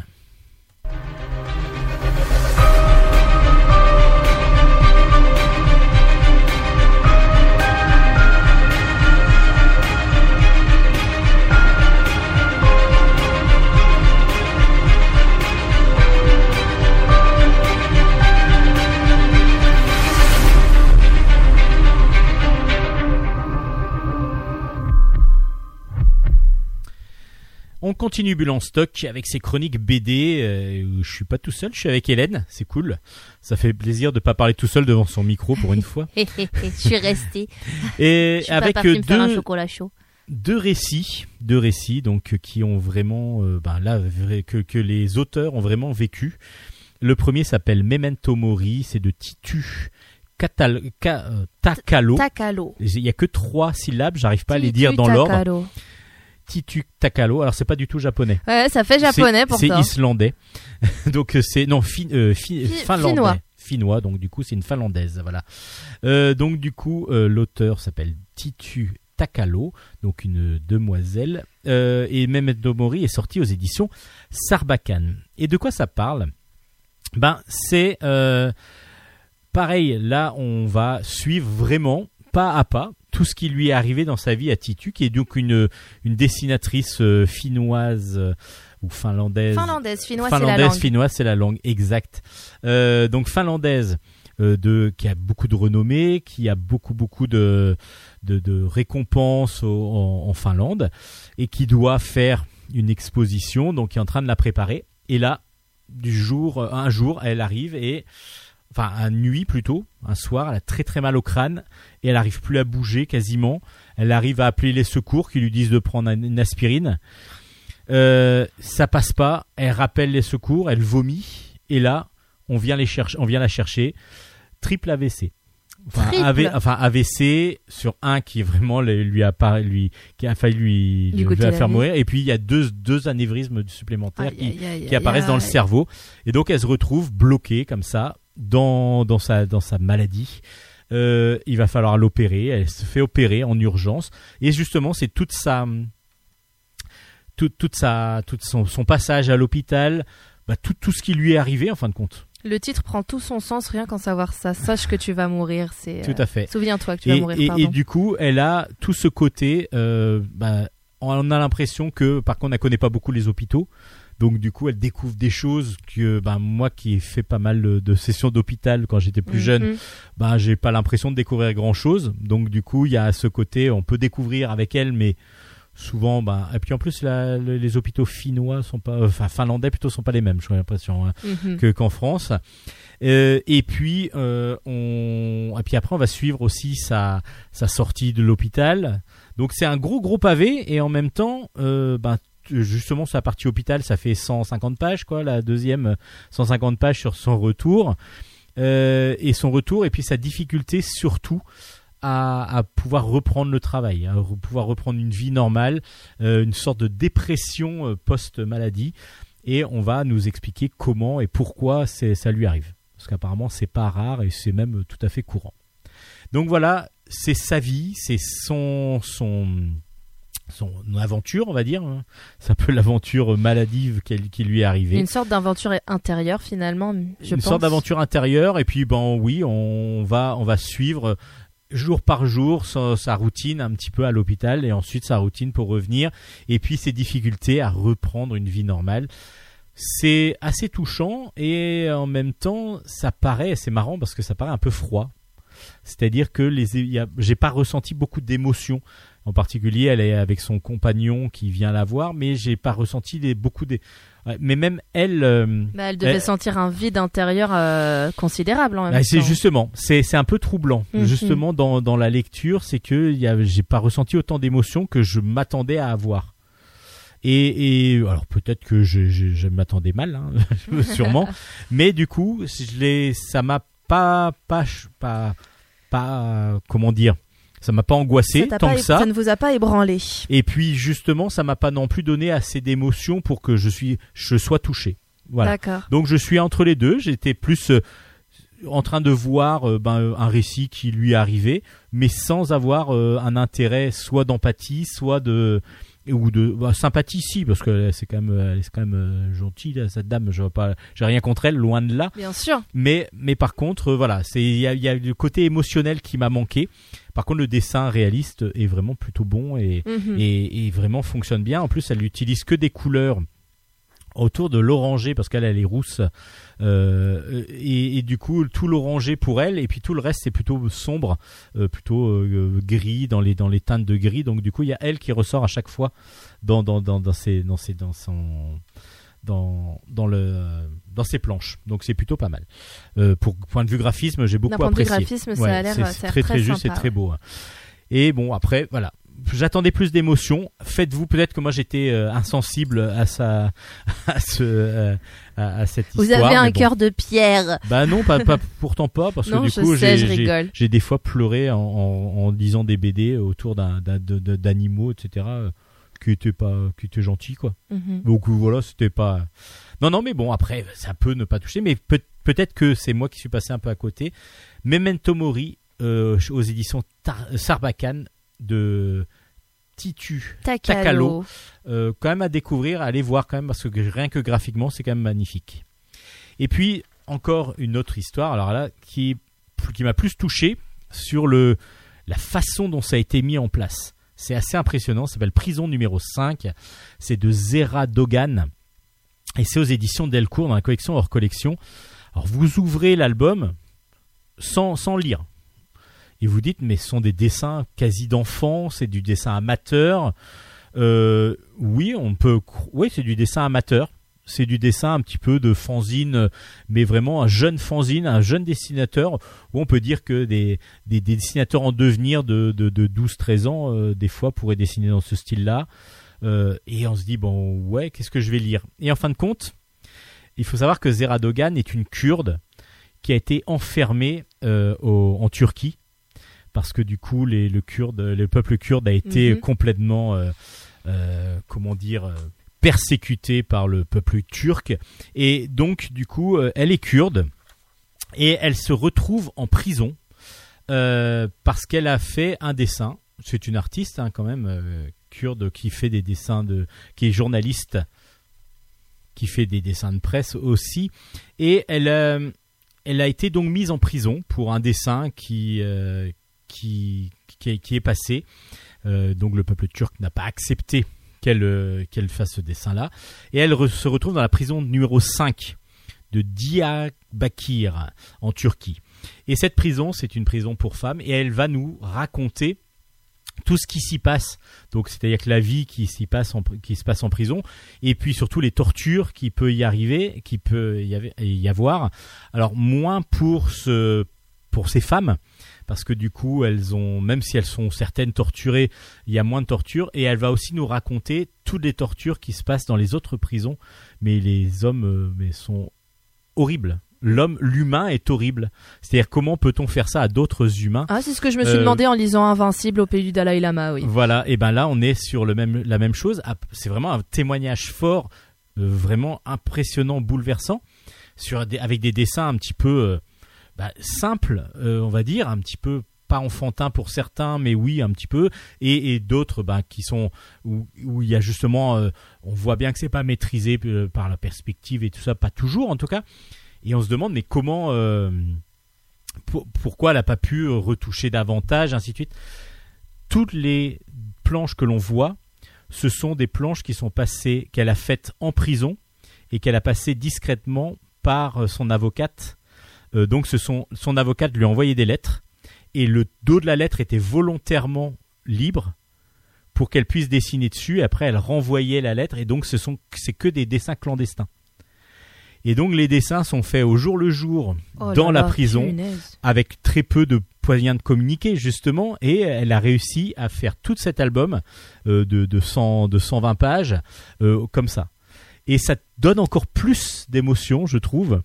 On on continue Bulle en stock avec ses chroniques BD. euh, je suis pas tout seul, je suis avec Hélène, c'est cool. Ça fait plaisir de pas parler tout seul devant son micro pour une fois. (laughs) Je suis restée. Et Je suis avec pas partie me faire un deux, chocolat chaud. deux récits, deux récits donc qui ont vraiment, euh, ben là, que les auteurs ont vraiment vécu. Le premier s'appelle Memento Mori, c'est de Titu Catal, Ca- euh, Takalo. Takalo. Il y a que trois syllabes, j'arrive pas à les dire dans l'ordre. Titu Takalo. Alors c'est pas du tout japonais. Ouais, ça fait japonais pourtant. C'est islandais. (laughs) donc euh, c'est non fin- euh, fi- Fi- finlandais. finnois. Finnois, donc du coup c'est une finlandaise, voilà. Euh, donc du coup euh, l'auteur s'appelle Titu Takalo, donc une demoiselle, euh, et Memento Mori est sorti aux éditions Sarbacane. Et de quoi ça parle? Ben c'est euh, pareil, là on va suivre vraiment pas à pas tout ce qui lui est arrivé dans sa vie à Titu, qui est donc une, une dessinatrice euh, finnoise euh, ou finlandaise. Finlandaise, finnois, c'est la finlandaise, langue. finnoise, c'est la langue, exact. Euh, donc finlandaise, euh, de, qui a beaucoup de renommée, qui a beaucoup beaucoup de, de, de récompenses au- en, en Finlande, et qui doit faire une exposition, donc qui est en train de la préparer. Et là, du jour, un jour, elle arrive et enfin à nuit plutôt, un soir, elle a très très mal au crâne et elle arrive plus à bouger quasiment. Elle arrive à appeler les secours qui lui disent de prendre un- une aspirine. Euh, ça passe pas. Elle rappelle les secours, elle vomit et là, on vient les chercher, on vient la chercher. Triple AVC. Enfin, Triple. AV enfin, AVC sur un qui vraiment lui a pas, lui qui a failli lui, Lui lui coûter a la faire vie. mourir et puis il y a deux deux anévrismes supplémentaires qui, apparaissent dans le cerveau et donc elle se retrouve bloquée comme ça dans dans sa dans sa maladie. Euh, il va falloir l'opérer. Elle se fait opérer en urgence et justement c'est toute sa toute toute sa toute son, son passage à l'hôpital, bah, tout tout ce qui lui est arrivé en fin de compte. Le titre prend tout son sens rien qu'en savoir ça. Sache que tu vas mourir. C'est. Tout euh, à fait. Souviens-toi que tu vas Et, mourir. et- du coup, elle a tout ce côté. euh, bah, on a l'impression que, par contre, elle connaît pas beaucoup les hôpitaux. Donc du coup, elle découvre des choses que bah, moi qui ai fait pas mal de, sessions d'hôpital quand j'étais plus jeune, Mhm. bah j'ai pas l'impression de découvrir grand chose. Donc du coup, il y a ce côté, on peut découvrir avec elle, mais souvent, bah et puis en plus, la- les hôpitaux finnois sont pas, enfin finlandais plutôt sont pas les mêmes, j'ai l'impression. hein Mhm. que qu'en France. Euh, et puis euh, on et puis après on va suivre aussi sa sa sortie de l'hôpital. Donc c'est un gros gros pavé et en même temps euh, ben t- justement sa partie hôpital ça fait 150 pages quoi la deuxième euh, 150 pages sur son retour Euh, et son retour et puis sa difficulté surtout à, pouvoir reprendre le travail, à re- pouvoir reprendre une vie normale, euh, une sorte de dépression euh, post-maladie et on va nous expliquer comment et pourquoi ça lui arrive. Parce qu'apparemment c'est pas rare et c'est même tout à fait courant. Donc voilà, c'est sa vie, c'est son son aventure, on va dire. hein. C'est un peu l'aventure maladive qui lui est arrivée. Une sorte d'aventure intérieure finalement. Je une pense. sorte d'aventure intérieure et puis ben oui on va on va suivre jour par jour sa, sa routine un petit peu à l'hôpital et ensuite sa routine pour revenir et puis ses difficultés à reprendre une vie normale c'est assez touchant et en même temps ça paraît c'est marrant parce que ça paraît un peu froid c'est-à-dire que les j'ai pas ressenti beaucoup d'émotions en particulier elle est avec son compagnon qui vient la voir mais j'ai pas ressenti beaucoup des mais même elle euh, Bah, elle devait sentir un vide intérieur euh, considérable en même bah, c'est justement, c'est c'est un peu troublant. Mhm. Justement dans dans la lecture, c'est que j'ai pas ressenti autant d'émotions que je m'attendais à avoir. Et, et alors peut-être que je, je, je m'attendais mal, hein, (laughs) sûrement. Mais du coup, je l'ai, ça m'a pas pas pas pas comment dire, ça m'a pas angoissé Ça t'a tant pas- que ça. ça ne vous a pas ébranlé. Et puis justement, ça m'a pas non plus donné assez d'émotions pour que je suis je sois touché. Voilà. D'accord. Donc je suis entre les deux. J'étais plus euh, en train de voir euh, ben, un récit qui lui est arrivé, mais sans avoir euh, un intérêt soit d'empathie, soit de ou de bah, sympathie si parce que c'est quand même elle est quand même euh, gentille là, cette dame je vois pas j'ai rien contre elle loin de là Bien sûr. mais mais par contre euh, voilà c'est il y a, il y a le côté émotionnel qui m'a manqué par contre le dessin réaliste est vraiment plutôt bon et Mhm. et, et vraiment fonctionne bien. En plus, elle n'utilise que des couleurs autour de l'oranger parce qu'elle elle est rousse euh, et, et du coup tout l'oranger pour elle et puis tout le reste c'est plutôt sombre euh, plutôt euh, gris dans les dans les teintes de gris donc du coup il y a elle qui ressort à chaque fois dans dans dans, dans ses dans ses dans son dans dans le dans ses planches donc c'est plutôt pas mal Euh, pour point de vue graphisme j'ai beaucoup point de vue apprécié graphisme, ça Ouais, a l'air c'est- ça a l'air très très juste sympa, et très beau. hein. Et bon après voilà, j'attendais plus d'émotion. Faites-vous peut-être que moi j'étais euh, insensible à sa (laughs) à ce euh, à, à cette Vous histoire. avez un bon. cœur de pierre. Bah non, pas, pas (laughs) pourtant pas parce Non, que du je coup j'ai j'ai- des fois pleuré en, en, en lisant des BD autour d'un d'animaux etc. euh, qui étaient pas qui étaient gentils quoi. Mhm. Donc euh, voilà, c'était pas. Non, non, mais bon, après, ça peut ne pas toucher, mais peut- peut-être que c'est moi qui suis passé un peu à côté. Memento Mori euh, aux éditions Tar- Sarbacane de Titu. Takalo. Takalo. Euh, quand même à découvrir, à aller voir quand même, parce que rien que graphiquement, c'est quand même magnifique. Et puis, encore une autre histoire, alors là, qui, qui m'a plus touché sur le, la façon dont ça a été mis en place. C'est assez impressionnant, ça s'appelle Prison numéro 5, c'est de Zera Dogan, et c'est aux éditions Delcourt dans la collection hors collection. Alors vous ouvrez l'album sans, sans lire, et vous dites, mais ce sont des dessins quasi d'enfants, c'est du dessin amateur. Euh, oui, on peut. Oui, c'est du dessin amateur. C'est du dessin un petit peu de fanzine, mais vraiment un jeune fanzine, un jeune dessinateur, où on peut dire que des, des, des dessinateurs en devenir de, de, de 12-13 ans, euh, des fois, pourraient dessiner dans ce style-là. Euh, et on se dit, bon, ouais, qu'est-ce que je vais lire? Et en fin de compte, il faut savoir que Zera Dogan est une kurde qui a été enfermée euh, au- en Turquie parce que du coup les, le kurde, le peuple kurde a été Mhm. complètement, comment dire, euh, persécuté par le peuple turc et donc du coup euh, elle est kurde et elle se retrouve en prison euh, parce qu'elle a fait un dessin. C'est une artiste hein, quand même euh, kurde qui fait des dessins de, qui est journaliste, qui fait des dessins de presse aussi et elle. elle a été donc mise en prison pour un dessin qui, qui, qui, est, qui est passé. Donc le peuple turc n'a pas accepté qu'elle euh, qu'elle fasse ce dessin-là. Et elle se retrouve dans la prison numéro 5 de Diyarbakir en Turquie. Et cette prison, c'est une prison pour femmes et elle va nous raconter tout ce qui s'y passe. Donc c'est-à-dire que la vie qui s'y passe qui se passe en prison et puis surtout les tortures qui peut y arriver, qui peut y, avoir. Alors moins pour ces femmes parce que du coup elles ont même si elles sont certaines torturées, il y a moins de tortures et elle va aussi nous raconter toutes les tortures qui se passent dans les autres prisons mais les hommes euh, mais sont horribles. L'homme, l'humain est horrible. C'est-à-dire comment peut-on faire ça à d'autres humains? Ah, c'est ce que je me suis Euh, demandé en lisant Invincible au pays du Dalai Lama, oui. voilà, et ben là on est sur le même, la même chose. Ah, C'est vraiment un témoignage fort, euh, vraiment impressionnant, bouleversant, sur des, avec des dessins un petit peu bah, simples, euh, on va dire, un petit peu pas enfantin pour certains, mais oui un petit peu, et, d'autres bah, qui sont où, il y a justement, euh, on voit bien que c'est pas maîtrisé euh, par la perspective et tout ça, pas toujours en tout cas. Et on se demande mais comment, pour- pourquoi elle n'a pas pu retoucher davantage, ainsi de suite toutes les planches que l'on voit, ce sont des planches qui sont passées, qu'elle a faites en prison et qu'elle a passées discrètement par son avocate. Euh, donc, ce sont, son avocate lui a envoyé des lettres et le dos de la lettre était volontairement libre pour qu'elle puisse dessiner dessus. Et après, elle renvoyait la lettre et donc ce sont c'est que des dessins clandestins. Et donc, les dessins sont faits au jour le jour Oh dans la prison punaise. avec très peu de moyens de communiquer justement et elle a réussi à faire tout cet album euh, de, de, 100, de 120 pages euh, comme ça et ça donne encore plus d'émotion je trouve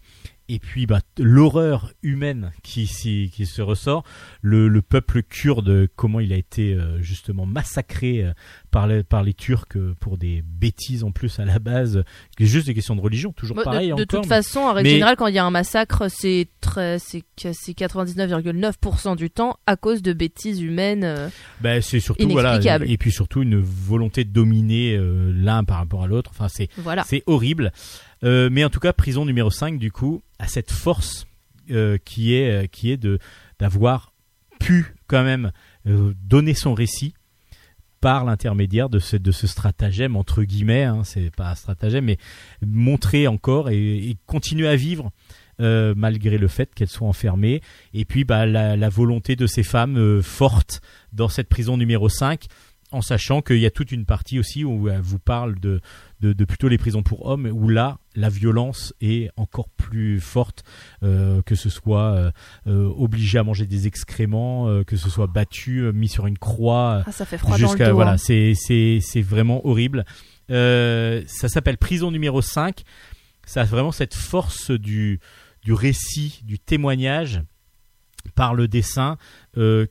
et puis bah, l'horreur humaine qui, s'y- qui se ressort le, le peuple kurde comment il a été euh, justement massacré euh, par, les, par les Turcs euh, pour des bêtises en plus à la base c'est juste des questions de religion toujours pareil de, encore toute mais- façon, en règle mais- générale, quand il y a un massacre, c'est très, c'est que- c'est 99,9% du temps à cause de bêtises humaines. euh. Ben, c'est surtout voilà Inexplicable. et puis surtout une volonté de dominer euh, l'un par rapport à l'autre. Enfin c'est Voilà. c'est horrible. Euh, mais en tout cas prison numéro 5 du coup a cette force euh, qui est euh, qui est de d'avoir pu quand même euh, donner son récit par l'intermédiaire de ce, de ce stratagème entre guillemets, hein, c'est pas un stratagème, mais montrer encore et, continuer à vivre malgré le fait qu'elles soient enfermées. Et puis bah, la, volonté de ces femmes fortes dans cette prison numéro 5, en sachant qu'il y a toute une partie aussi où elle vous parle de, de, de plutôt les prisons pour hommes, où là, la violence est encore plus forte, euh, que ce soit euh, euh, obligé à manger des excréments, euh, que ce soit battu, mis sur une croix. Ah, ça fait froid dans le Jusqu'à dos. voilà, hein. c'est c'est c'est vraiment horrible. Ça s'appelle Prison numéro 5. Ça a vraiment cette force du du récit, du témoignage par le dessin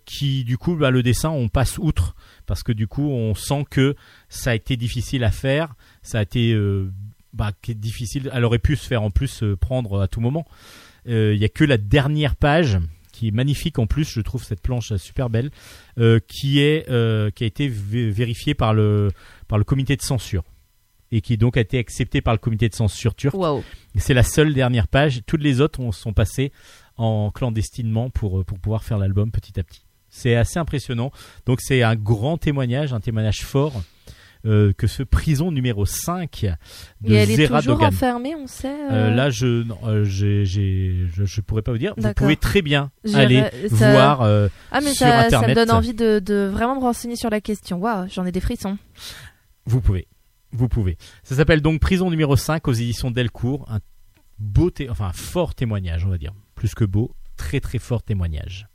qui du coup bah, le dessin on passe outre parce que du coup on sent que ça a été difficile à faire, ça a été euh, bah, difficile, elle aurait pu se faire en plus euh, prendre à tout moment. Euh, Il y a que la dernière page qui est magnifique en plus, je trouve cette planche super belle, euh, qui est euh, qui a été vé- vérifiée par le par le comité de censure et qui donc a été acceptée par le comité de censure turc. C'est la seule dernière page. Toutes les autres on, sont passées en clandestinement pour, pour pouvoir faire l'album petit à petit. C'est assez impressionnant. Donc c'est un grand témoignage, un témoignage fort euh, que ce prison numéro 5 de Et elle est toujours Dogan. enfermée, on sait. Euh, euh, là, je, non, j'ai, j'ai- je, je pourrais pas vous dire. Vous pouvez très bien J'irai- aller ça- voir. Ah mais sur ça, ça me Internet. donne envie de, de vraiment me renseigner sur la question. Waouh, j'en ai des frissons. Vous pouvez. Vous pouvez. Ça s'appelle donc Prison numéro 5 aux éditions Delcourt. Un beau, té- enfin, un fort témoignage, on va dire. Plus que beau, très très fort témoignage.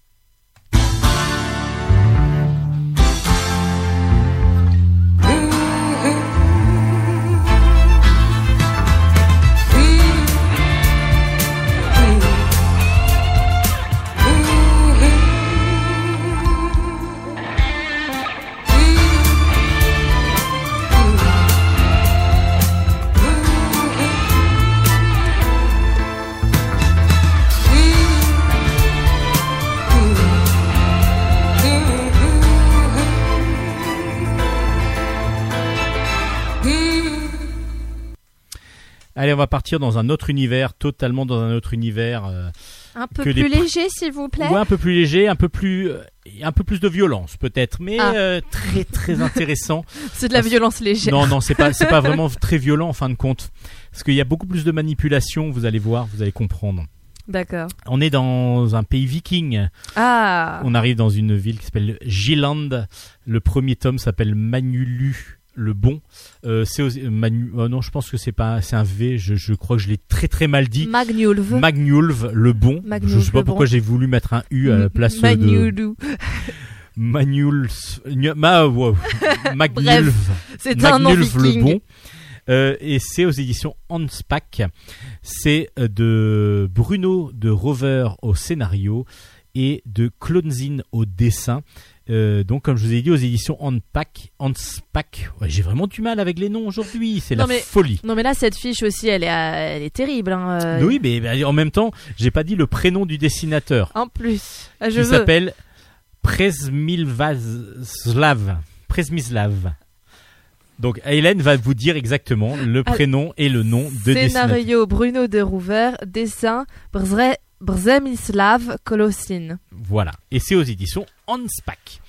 Allez, on va partir dans un autre univers, totalement dans un autre univers. euh, Un peu plus des léger, s'il vous plaît. ouais, un peu plus léger, un peu plus, euh, un peu plus de violence peut-être, mais Ah. euh, très très (laughs) intéressant. C'est de la Parce- violence légère. non, non, c'est pas, c'est pas vraiment (laughs) très violent en fin de compte, parce qu'il y a beaucoup plus de manipulation. Vous allez voir, vous allez comprendre. D'accord. On est dans un pays viking. Ah. On arrive dans une ville qui s'appelle Giland. Le premier tome s'appelle Manulu le bon. Euh, c'est aux- Manu- oh non, je pense que c'est pas, c'est un V. Je, je crois que je l'ai très très mal dit. Magnulv. Magnulv le bon. Magnulv je sais pas pourquoi bon. j'ai voulu mettre un U à la place de Magnulou. (laughs) Magnul. Ma, wow. (laughs) Magnulv. C'est un nom Magnulf le bon. Euh, et c'est aux éditions Hanspach. C'est euh, de Bruno de Rover au scénario et de Clonzin au dessin. Euh, donc, comme je vous ai dit, aux éditions. Ouais, J'ai vraiment du mal avec les noms aujourd'hui. C'est la mais- folie. Non mais là cette fiche aussi elle est euh, elle est terrible hein, euh, Oui, mais mais en même temps, j'ai pas dit le prénom du dessinateur. En plus. Ah, je qui s'appelle Presmilvaslav. Presmislav. Donc Hélène va vous dire exactement le Ah, prénom et le nom de. Scénario Bruno de Rouver, dessin Brzemislav Kolosin. Voilà. Et c'est aux éditions Hanspach.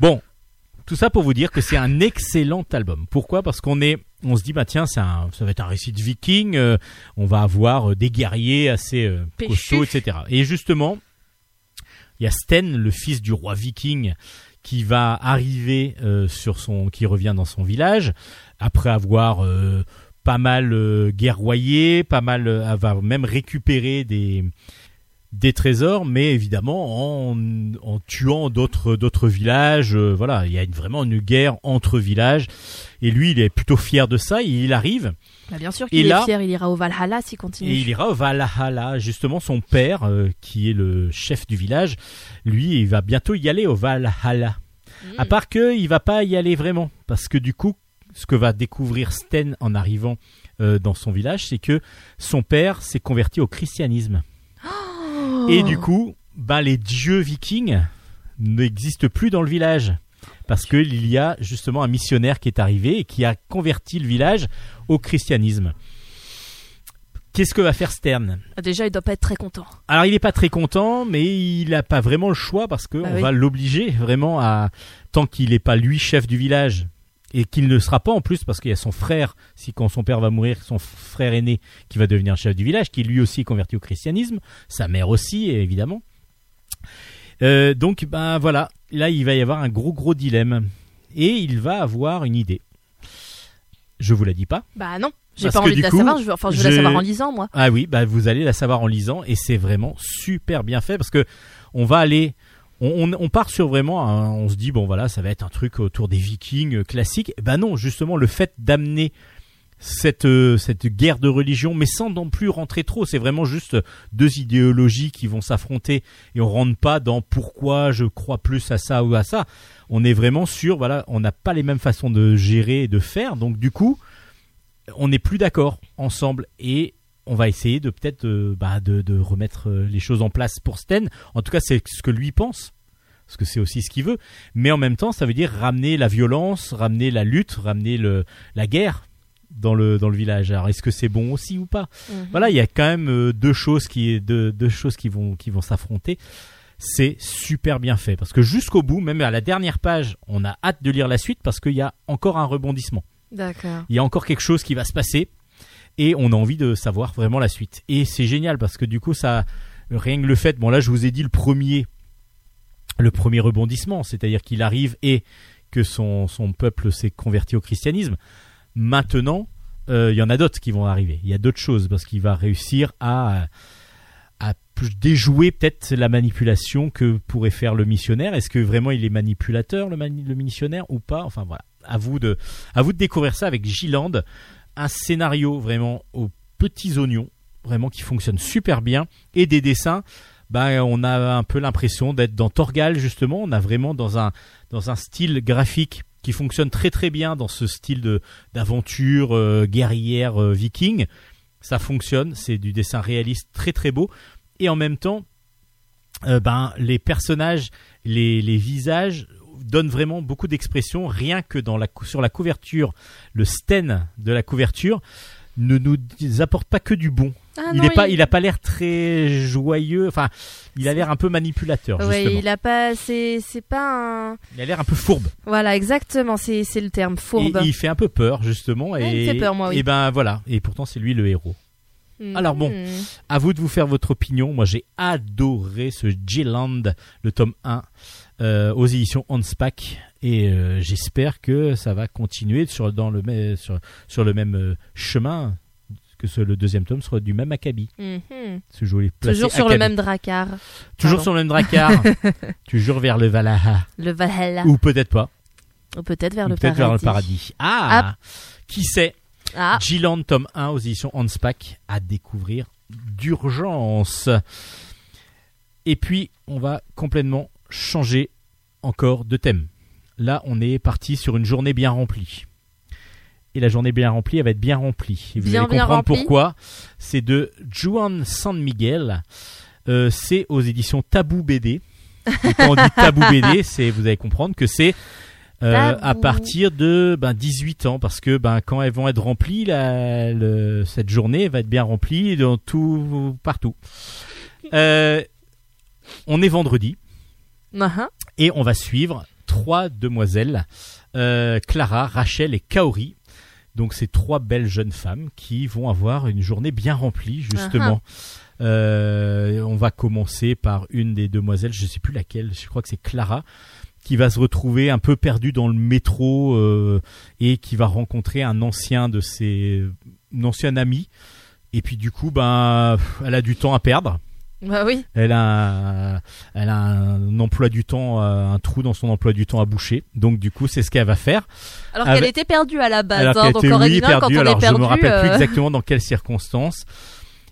Bon, tout ça pour vous dire que c'est un excellent album. Pourquoi? Parce qu'on est, on se dit bah tiens, un, ça va être un récit de Viking. euh, on va avoir euh, des guerriers assez euh, costauds, etc. Et justement, il y a Sten, le fils du roi Viking, qui va arriver sur son, qui revient dans son village après avoir pas mal guerroyé, pas mal, avoir même récupéré des des trésors, mais évidemment en, en tuant d'autres d'autres villages. euh, voilà, il y a une- vraiment une guerre entre villages. Et lui, il est plutôt fier de ça. Il arrive Bah, bien sûr Et qu'il est là- fier, il ira au Valhalla s'il continue. et il ira au Valhalla. Justement, son père, euh, qui est le chef du village, lui, il va bientôt y aller au Valhalla. Mm. À part que il va pas y aller vraiment, parce que du coup, ce que va découvrir Sten en arrivant euh, dans son village, c'est que son père s'est converti au christianisme. Et du coup, ben, les dieux vikings n'existent plus dans le village. Parce qu'il y a justement un missionnaire qui est arrivé et qui a converti le village au christianisme. qu'est-ce que va faire Stern? Ah, Déjà, il doit pas être très content. Alors il est pas très content, mais il n'a pas vraiment le choix parce que Bah oui. va l'obliger vraiment à tant qu'il n'est pas lui chef du village et qu'il ne sera pas en plus parce qu'il y a son frère, si quand son père va mourir, son frère aîné qui va devenir chef du village, qui lui aussi est converti au christianisme, sa mère aussi évidemment. Euh, donc ben voilà, là il va y avoir un gros gros dilemme et il va avoir une idée. Je vous la dis pas. Bah non, j'ai pas envie de la coup, savoir. Je veux, enfin, je veux la savoir en lisant, moi. Ah oui, bah vous allez la savoir en lisant et c'est vraiment super bien fait parce que on va aller, on, part sur vraiment, on se dit bon voilà, ça va être un truc autour des Vikings euh, classiques. Bah non, justement le fait d'amener cette euh, cette guerre de religion, mais sans non plus rentrer trop. C'est vraiment juste deux idéologies qui vont s'affronter et on rentre pas dans pourquoi je crois plus à ça ou à ça. On est vraiment sur voilà, on n'a pas les mêmes façons de gérer et de faire, donc du coup on n'est plus d'accord ensemble et on va essayer de peut-être euh, bah, de, de remettre euh, les choses en place pour Sten. En tout cas, c'est ce que lui pense, parce que c'est aussi ce qu'il veut. Mais en même temps, ça veut dire ramener la violence, ramener la lutte, ramener le, la guerre dans le dans le village. Alors, est-ce que c'est bon aussi ou pas? Mhm. Voilà, il y a quand même euh, deux choses qui deux, deux choses qui vont qui vont s'affronter. C'est super bien fait parce que jusqu'au bout, même à la dernière page, on a hâte de lire la suite parce qu'il y a encore un rebondissement D'accord. il y a encore quelque chose qui va se passer et on a envie de savoir vraiment la suite. Et c'est génial parce que du coup, ça, rien que le fait, bon là, je vous ai dit le premier, le premier rebondissement, c'est-à-dire qu'il arrive et que son, son peuple s'est converti au christianisme. Maintenant, euh, il y en a d'autres qui vont arriver. Il y a d'autres choses parce qu'il va réussir à, à déjouer peut-être la manipulation que pourrait faire le missionnaire. Est-ce que vraiment il est manipulateur, le, le missionnaire, ou pas? Enfin voilà, à vous de, à vous de découvrir ça avec Giland, un scénario vraiment aux petits oignons, vraiment qui fonctionne super bien, et des dessins. Bah, on a un peu l'impression d'être dans Torgal justement. On a vraiment dans un dans un style graphique qui fonctionne très très bien dans ce style de d'aventure euh, guerrière euh, viking. Ça fonctionne, c'est du dessin réaliste très très beau et en même temps, euh, ben les personnages, les les visages donnent vraiment beaucoup d'expression rien que dans la sur la couverture, le sten de la couverture ne nous apporte pas que du bon. Ah il est pas, il a pas l'air très joyeux. Enfin, il a l'air un peu manipulateur. Justement. il a pas. C'est c'est pas un. Il a l'air un peu fourbe. Voilà, exactement. C'est c'est le terme fourbe. Et il fait un peu peur justement. Ouais, et il fait peur, moi, oui. Et ben voilà. Et pourtant c'est lui le héros. Alors bon. À vous de vous faire votre opinion. Moi j'ai adoré ce G-Land, le tome 1 euh, aux éditions Hanspach et euh, j'espère que ça va continuer sur dans le sur, sur le même euh, chemin que ce, le deuxième tome soit du même acabit. Mhm. Ce placer Toujours sur le même dracard. Toujours pardon. sur le même dracard. (laughs) tu jures vers le Valhalla Le Valhalla. ou peut-être pas. Ou peut-être vers Ou le peut-être paradis. vers le paradis. Ah, Qui sait? Ah, tome 1 aux éditions Hanspach à découvrir d'urgence. Et puis, on va complètement changer encore de thème. Là, on est parti sur une journée bien remplie. Et la journée bien remplie, elle va être bien remplie. Et vous Bien, allez bien comprendre pourquoi. C'est de Juan San Miguel. Euh, c'est aux éditions Tabou BD. Et quand on dit Tabou BD, (laughs) c'est, vous allez comprendre que c'est euh, à partir de ben, 18 ans parce que ben, quand elles vont être remplies la, le- cette journée va être bien remplie dans tout partout Euh, on est vendredi ah, et on va suivre trois demoiselles euh, Clara, Rachel et Kaori. Donc ces trois belles jeunes femmes qui vont avoir une journée bien remplie justement. Euh, on va commencer par une des demoiselles je sais plus laquelle je crois que c'est Clara qui va se retrouver un peu perdue dans le métro euh, et qui va rencontrer un ancien de ses un ancien ami. Et puis du coup ben elle a du temps à perdre bah oui. elle a, un- elle a un emploi du temps, euh, un trou dans son emploi du temps à boucher. Donc du coup, c'est ce qu'elle va faire. Alors Avec- qu'elle était perdue à la base. Alors hein, donc était original, quand perdue. on Alors est je perdu. me rappelle plus euh, exactement dans quelles circonstances.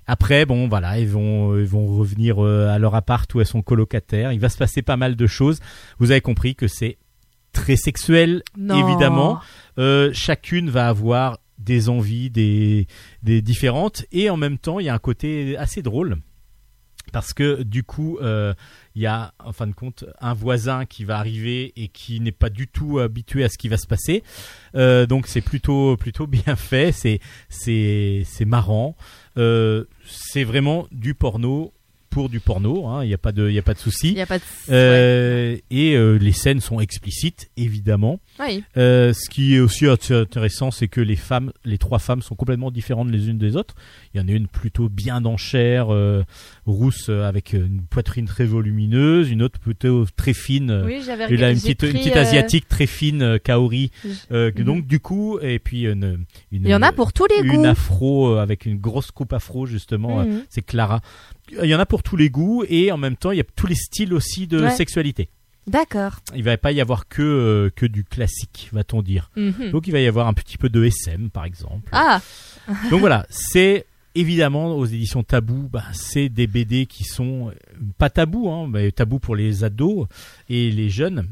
Après, bon, voilà, ils vont, ils vont revenir euh, à leur appart où elles sont colocataires. Il va se passer pas mal de choses. Vous avez compris que c'est très sexuel, non. évidemment. Euh, chacune va avoir des envies, des, des différentes, et en même temps, il y a un côté assez drôle. Parce que du coup, euh, il y a en fin de compte un voisin qui va arriver et qui n'est pas du tout habitué à ce qui va se passer. Euh, donc c'est plutôt plutôt bien fait, c'est c'est c'est marrant. Euh, c'est vraiment du porno pour du porno, hein, il n'y a pas de il y a pas de souci. Il y a pas de. Euh, Et euh, les scènes sont explicites, évidemment. Oui. Euh, ce qui est aussi int- intéressant, c'est que les femmes, les trois femmes sont complètement différentes les unes des autres. Il y en a une plutôt bien en chair, euh, rousse avec une poitrine très volumineuse, une autre plutôt très fine. Oui, j'avais là, une petite, une pris, euh, asiatique très fine, kaori. Que Mhm. Donc du coup, et puis une, une Il y en a pour tous les une goûts. afro euh, avec une grosse coupe afro justement. Mhm. C'est Clara. Il y en a pour tous les goûts et en même temps, il y a tous les styles aussi de Ouais. sexualité. D'accord. Il va pas y avoir que euh, que du classique, va-t-on dire. Mhm. Donc il va y avoir un petit peu de SM par exemple. Ah, Donc voilà, c'est évidemment aux éditions Tabou, bah, c'est des BD qui sont euh, pas tabous, hein, mais tabous pour les ados et les jeunes,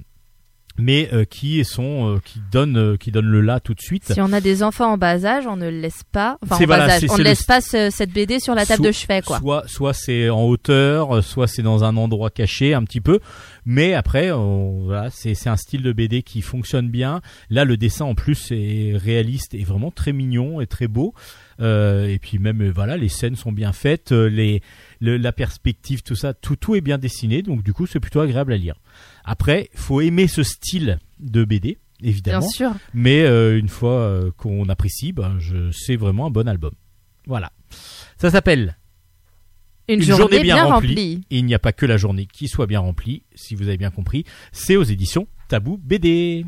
mais euh, qui sont euh, qui donnent euh, qui donnent le là tout de suite. si on a des enfants en bas âge, on ne laisse pas. Enfin, en bas âge, on ne le- laisse pas ce- cette BD sur la table de chevet, quoi. Soit soit c'est en hauteur, soit c'est dans un endroit caché un petit peu, mais après on- voilà, c'est c'est un style de BD qui fonctionne bien. Là le dessin en plus est réaliste et vraiment très mignon et très beau. Euh, et puis même euh, voilà les scènes sont bien faites, euh, les le- la perspective tout ça tout tout est bien dessiné donc du coup c'est plutôt agréable à lire. Après faut aimer ce style de BD Bien évidemment, sûr. mais euh, une fois euh, qu'on apprécie, ben, je c'est vraiment un bon album. Voilà. Ça s'appelle Une, Une journée, journée bien bien remplie. remplie. et il n'y a pas que la journée qui soit bien remplie, si vous avez bien compris. C'est aux éditions Tabou BD.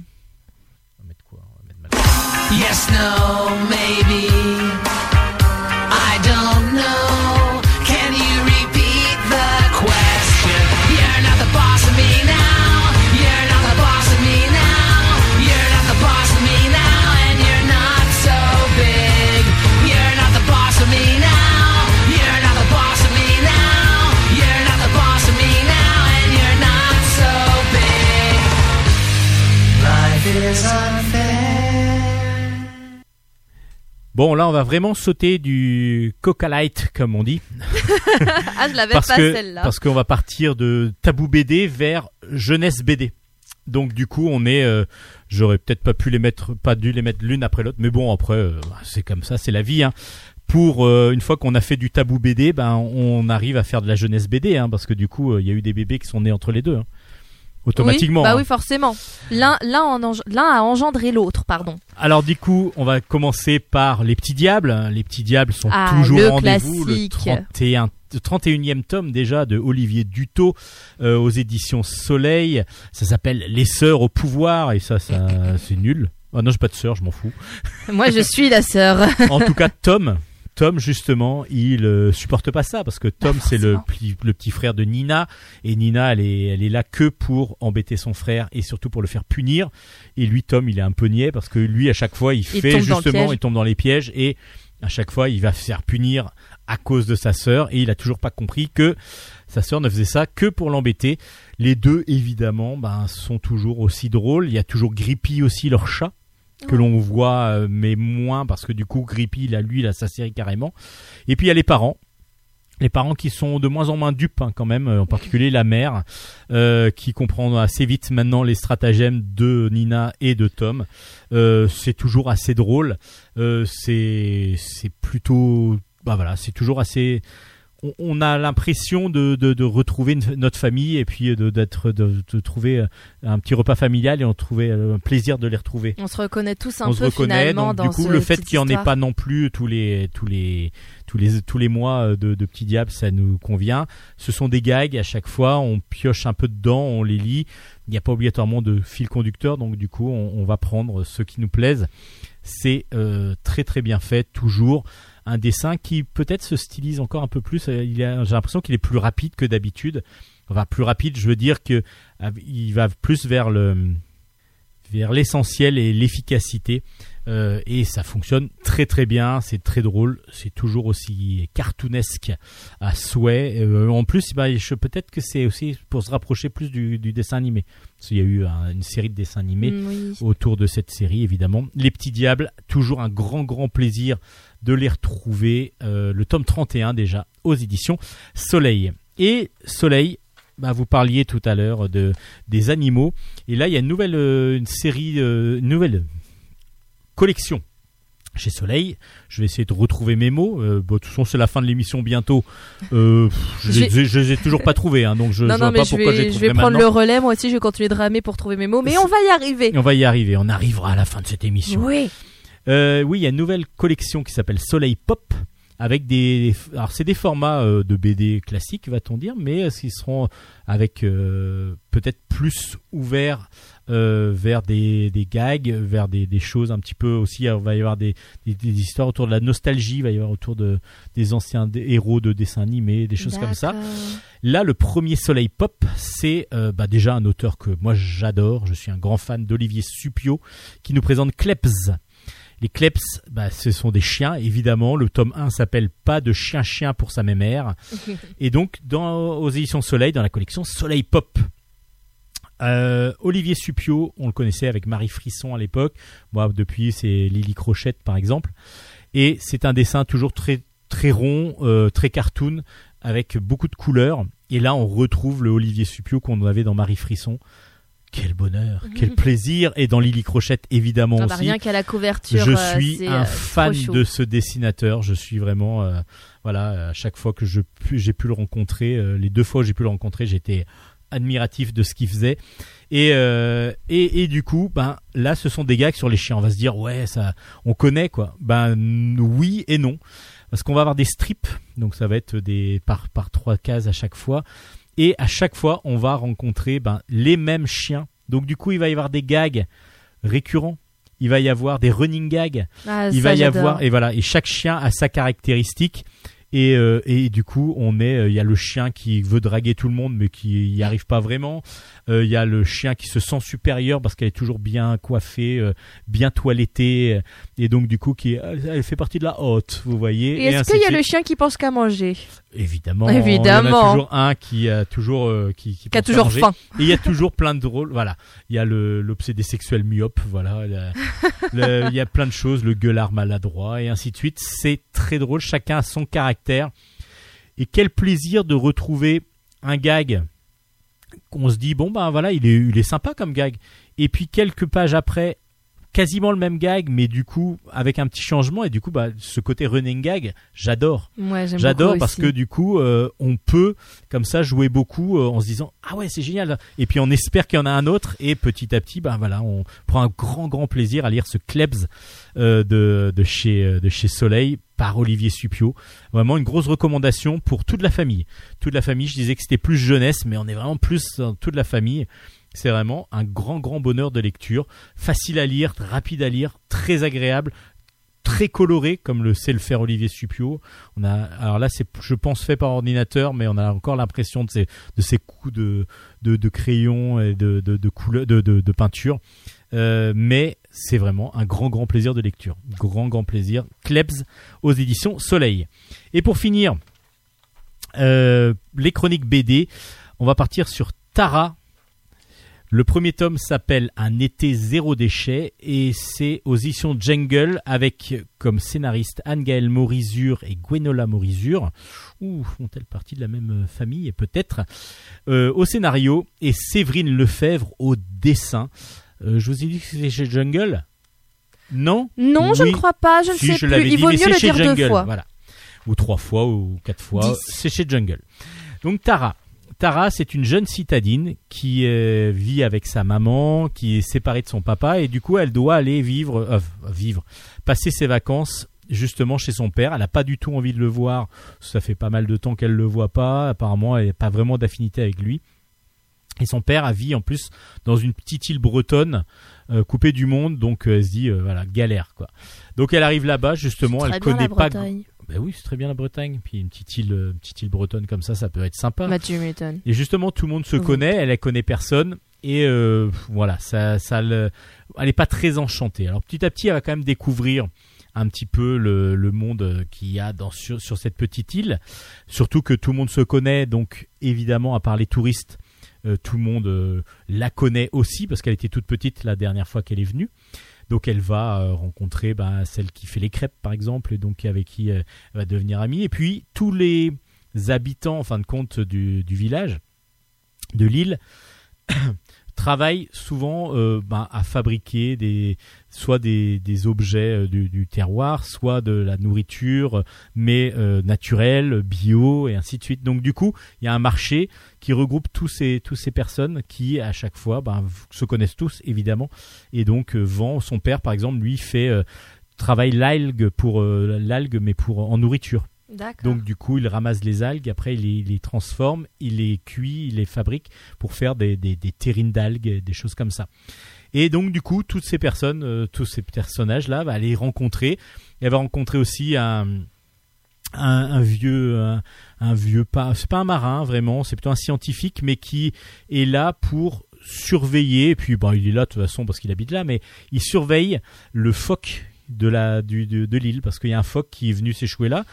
On va mettre quoi? On va mettre ma- Yes, no, maybe. Bon, là, on va vraiment sauter du coca light, comme on dit, (laughs) Ah, je l'avais parce pas celle-là. parce qu'on va partir de Tabou BD vers jeunesse BD. Donc du coup, on est, euh, j'aurais peut-être pas pu les mettre, pas dû les mettre l'une après l'autre, mais bon, après, euh, c'est comme ça, c'est la vie. Hein. Pour euh, une fois qu'on a fait du tabou BD, ben on arrive à faire de la jeunesse BD, hein, parce que du coup, il y a eu des bébés qui sont nés entre les deux, hein. Automatiquement. Oui, bah hein. oui, forcément. L'un, l'un, a engendré l'autre, pardon. Alors du coup, on va commencer par les petits diables. Les petits diables sont Ah, toujours le rendez-vous. Le classique. 31, le 31e tome déjà de Olivier Dutot euh, aux éditions Soleil. Ça s'appelle Les Sœurs au pouvoir et ça, ça (laughs) c'est nul. Ah non, j'ai pas de sœur, je m'en fous. Moi, je suis la sœur. En tout cas, Tom. Tom justement, il euh, supporte pas ça parce que Tom c'est le, petit frère de Nina et Nina elle est elle est là que pour embêter son frère et surtout pour le faire punir. Et lui Tom il est un peu niais parce que lui à chaque fois il, Il fait justement il tombe dans les pièges et à chaque fois il va se faire punir à cause de sa sœur et il a toujours pas compris que sa sœur ne faisait ça que pour l'embêter. Les deux évidemment ben sont toujours aussi drôles, il y a toujours Grippy aussi leur chat que l'on voit euh, mais moins parce que du coup Grippy là lui il a sa carrément. Et puis il y a les parents. Les parents qui sont de moins en moins dupes hein, quand même euh, en particulier la mère euh, qui comprend assez vite maintenant les stratagèmes de Nina et de Tom. C'est toujours assez drôle. C'est c'est plutôt bah voilà c'est toujours assez on, on a l'impression de, de, de retrouver notre famille et puis de d'être de, de trouver euh, un petit repas familial et on trouvait euh, un plaisir de les retrouver. On se reconnaît tous un on peu se reconnaît finalement donc dans du coup ce le fait qu'il n'y en ait pas non plus tous les tous les tous les tous les mois euh, de, de petits diables ça nous convient. Ce sont des gags à chaque fois on pioche un peu dedans on les lit. Il n'y a pas obligatoirement de fil conducteur donc du coup on, on va prendre ceux qui nous plaisent c'est euh, très très bien fait toujours un dessin qui peut-être se stylise encore un peu plus. Euh, il a- j'ai l'impression qu'il est plus rapide que d'habitude. Enfin plus rapide je veux dire que euh, il va plus vers le vers l'essentiel et l'efficacité. Euh, et ça fonctionne très très bien. C'est très drôle. C'est toujours aussi cartoonesque à souhait. Euh, en plus bah, je peut-être que c'est aussi pour se rapprocher plus du, du dessin animé. Parce qu'il y a eu un- une série de dessins animés Mm, oui. autour de cette série évidemment. Les petits diables, toujours un grand grand plaisir de les retrouver. Euh, le tome 31 déjà aux éditions Soleil. Et Soleil, bah, vous parliez tout à l'heure de des animaux. Et là, il y a une nouvelle euh, une série, euh, une nouvelle collection chez Soleil. Je vais essayer de retrouver mes mots. Euh, bon, de toute façon, c'est la fin de l'émission bientôt. Euh, je, les, je- je les ai toujours pas trouvés, hein, donc je, non, vois pas pourquoi je vais, je vais prendre maintenant. le relais. Moi aussi, je vais continuer de ramer pour trouver mes mots. Mais on va y arriver. Et on va y arriver. On arrivera à la fin de cette émission. Oui. Euh, oui, il y a une nouvelle collection qui s'appelle Soleil Pop avec des alors c'est des formats euh, de BD classiques va-t-on dire mais euh, ils seront avec euh, peut-être plus ouverts euh, vers des, des gags vers des, des choses un petit peu aussi il va y avoir des, des, histoires autour de la nostalgie il va y avoir autour de des anciens héros de dessins animés des choses comme ça. Là, le premier Soleil Pop, c'est euh, bah, déjà un auteur que moi j'adore. Je suis un grand fan d'Olivier Supio qui nous présente Kleps. Les Kleps, bah, ce sont des chiens, évidemment. Le tome 1 s'appelle Pas de chien-chien pour sa mémère. (laughs) Et donc, dans, aux éditions Soleil, dans la collection Soleil Pop. Euh, Olivier Supio, on le connaissait avec Marie Frisson à l'époque. Moi, depuis, c'est Lily Crochette, par exemple. Et c'est un dessin toujours très, très rond, euh, très cartoon, avec beaucoup de couleurs. Et là, on retrouve le Olivier Supio qu'on avait dans Marie Frisson. Quel bonheur, quel plaisir. Et dans Lily Crochette, évidemment Ah bah, aussi. rien qu'à la couverture. Je euh, suis un euh, fan de ce dessinateur. Je suis vraiment, euh, voilà, à chaque fois que je pu- j'ai pu le rencontrer, euh, les deux fois où j'ai pu le rencontrer, j'étais admiratif de ce qu'il faisait. Et, euh, et et du coup, ben là, ce sont des gags sur les chiens. On va se dire, ouais, ça, on connaît quoi. Ben oui et non, parce qu'on va avoir des strips, donc ça va être des par par trois cases à chaque fois. Et à chaque fois, on va rencontrer ben, les mêmes chiens. Donc du coup, il va y avoir des gags récurrents. Il va y avoir des running gags. Ah, il va y avoir et voilà. Et chaque chien a sa caractéristique. Et, euh, et du coup, on est, euh, il y a le chien qui veut draguer tout le monde, mais qui y arrive pas vraiment. Euh, Il y a le chien qui se sent supérieur parce qu'elle est toujours bien coiffée, euh, bien toilettée, euh, et donc du coup, qui, elle, fait partie de la haute, vous voyez. Et est-ce qu'il y a le chien qui pense qu'à manger? Évidemment, Évidemment. Il y en a toujours un qui a toujours euh, qui, qui Qui a toujours faim. Et il y a toujours plein de rôles. Voilà, il y a le l'obsédé sexuel myope. Voilà, le- il y a plein de choses. Le gueulard maladroit et ainsi de suite. C'est très drôle. Chacun a son caractère. Et quel plaisir de retrouver un gag qu'on se dit bon ben voilà il est il est sympa comme gag. Et puis quelques pages après. Quasiment le même gag, mais du coup avec un petit changement et du coup bah ce côté running gag, j'adore. Ouais, J'adore parce aussi. que du coup, euh, on peut comme ça jouer beaucoup euh, en se disant ah ouais c'est génial et puis on espère qu'il y en a un autre et petit à petit ben voilà on prend un grand grand plaisir à lire ce Klebs euh, de de chez de chez Soleil par Olivier Supio. Vraiment une grosse recommandation pour toute la famille. Toute la famille, je disais que c'était plus jeunesse mais on est vraiment plus dans toute la famille. C'est vraiment un grand grand bonheur de lecture, facile à lire, rapide à lire, très agréable très coloré comme le sait le faire Olivier Supio. Alors là c'est je pense fait par ordinateur mais on a encore l'impression de ces coups de crayon et de peinture. Euh, mais c'est vraiment un grand grand plaisir de lecture. Grand grand plaisir. Klebs aux éditions Soleil. Et pour finir euh, les chroniques BD, on va partir sur Tara le premier tome s'appelle Un été zéro déchet et c'est aux éditions Jungle avec comme scénariste Anne-Gaëlle Morizur et Gwenola Morizur. Ou font-elles partie de la même euh, famille Peut-être? Euh, au scénario et Séverine Lefebvre au dessin. Euh, je vous ai dit que c'était chez Jungle? Non? Non, je ne crois pas, je ne si, sais je plus. Il vaut mieux le dire Jungle. deux fois. Voilà. Ou trois fois, ou quatre fois. C'est chez Jungle. Donc Tara. Tara, c'est une jeune citadine qui euh, vit avec sa maman, qui est séparée de son papa, et du coup, elle doit aller vivre, euh, vivre, passer ses vacances justement chez son père. Elle n'a pas du tout envie de le voir. Ça fait pas mal de temps qu'elle le voit pas. Apparemment, elle n'a pas vraiment d'affinité avec lui. Et son père a vie en plus dans une petite île bretonne euh, coupée du monde, donc euh, elle se dit voilà galère quoi. Donc elle arrive là-bas justement, elle connaît pas. Bretagne. Ben oui, c'est très bien la Bretagne. Puis une petite île, euh, une petite île bretonne comme ça, ça peut être sympa. Bah, tu m'étonnes. Et justement, tout le monde se connaît, elle, elle connaît personne. Et euh, voilà, ça, ça le- elle est pas très enchantée. Alors petit à petit, elle va quand même découvrir un petit peu le, le monde euh, qu'il y a dans, sur, sur cette petite île. Surtout que tout le monde se connaît, donc évidemment, à part les touristes, euh, tout le monde euh, la connaît aussi parce qu'elle était toute petite la dernière fois qu'elle est venue. Donc elle va euh, rencontrer ben, celle qui fait les crêpes par exemple, et donc avec qui euh, elle va devenir amie. Et puis tous les habitants, en fin de compte, du village, de l'île, travaillent souvent euh, ben, à fabriquer des, soit des, des objets euh, du, terroir, soit de la nourriture, mais euh, naturelle, bio, et ainsi de suite. Donc du coup, il y a un marché qui regroupe tous ces, tous ces personnes qui, à chaque fois, ben, se connaissent tous, évidemment, et donc euh, vend. Son père, par exemple, lui, fait... travaille l'algue pour l'algue mais pour en nourriture. Donc du coup, il ramasse les algues, après il les, transforme, il les cuit, il les fabrique pour faire des, terrines d'algues, des choses comme ça. Et donc du coup, toutes ces personnes, euh, tous ces personnages-là, va les rencontrer. Elle va rencontrer aussi un, vieux, un, vieux pas, c'est pas un marin vraiment, c'est plutôt un scientifique, mais qui est là pour surveiller. Et puis bon, il est là de toute façon parce qu'il habite là, mais il surveille le phoque de la du, de l'île parce qu'il y a un phoque qui est venu s'échouer là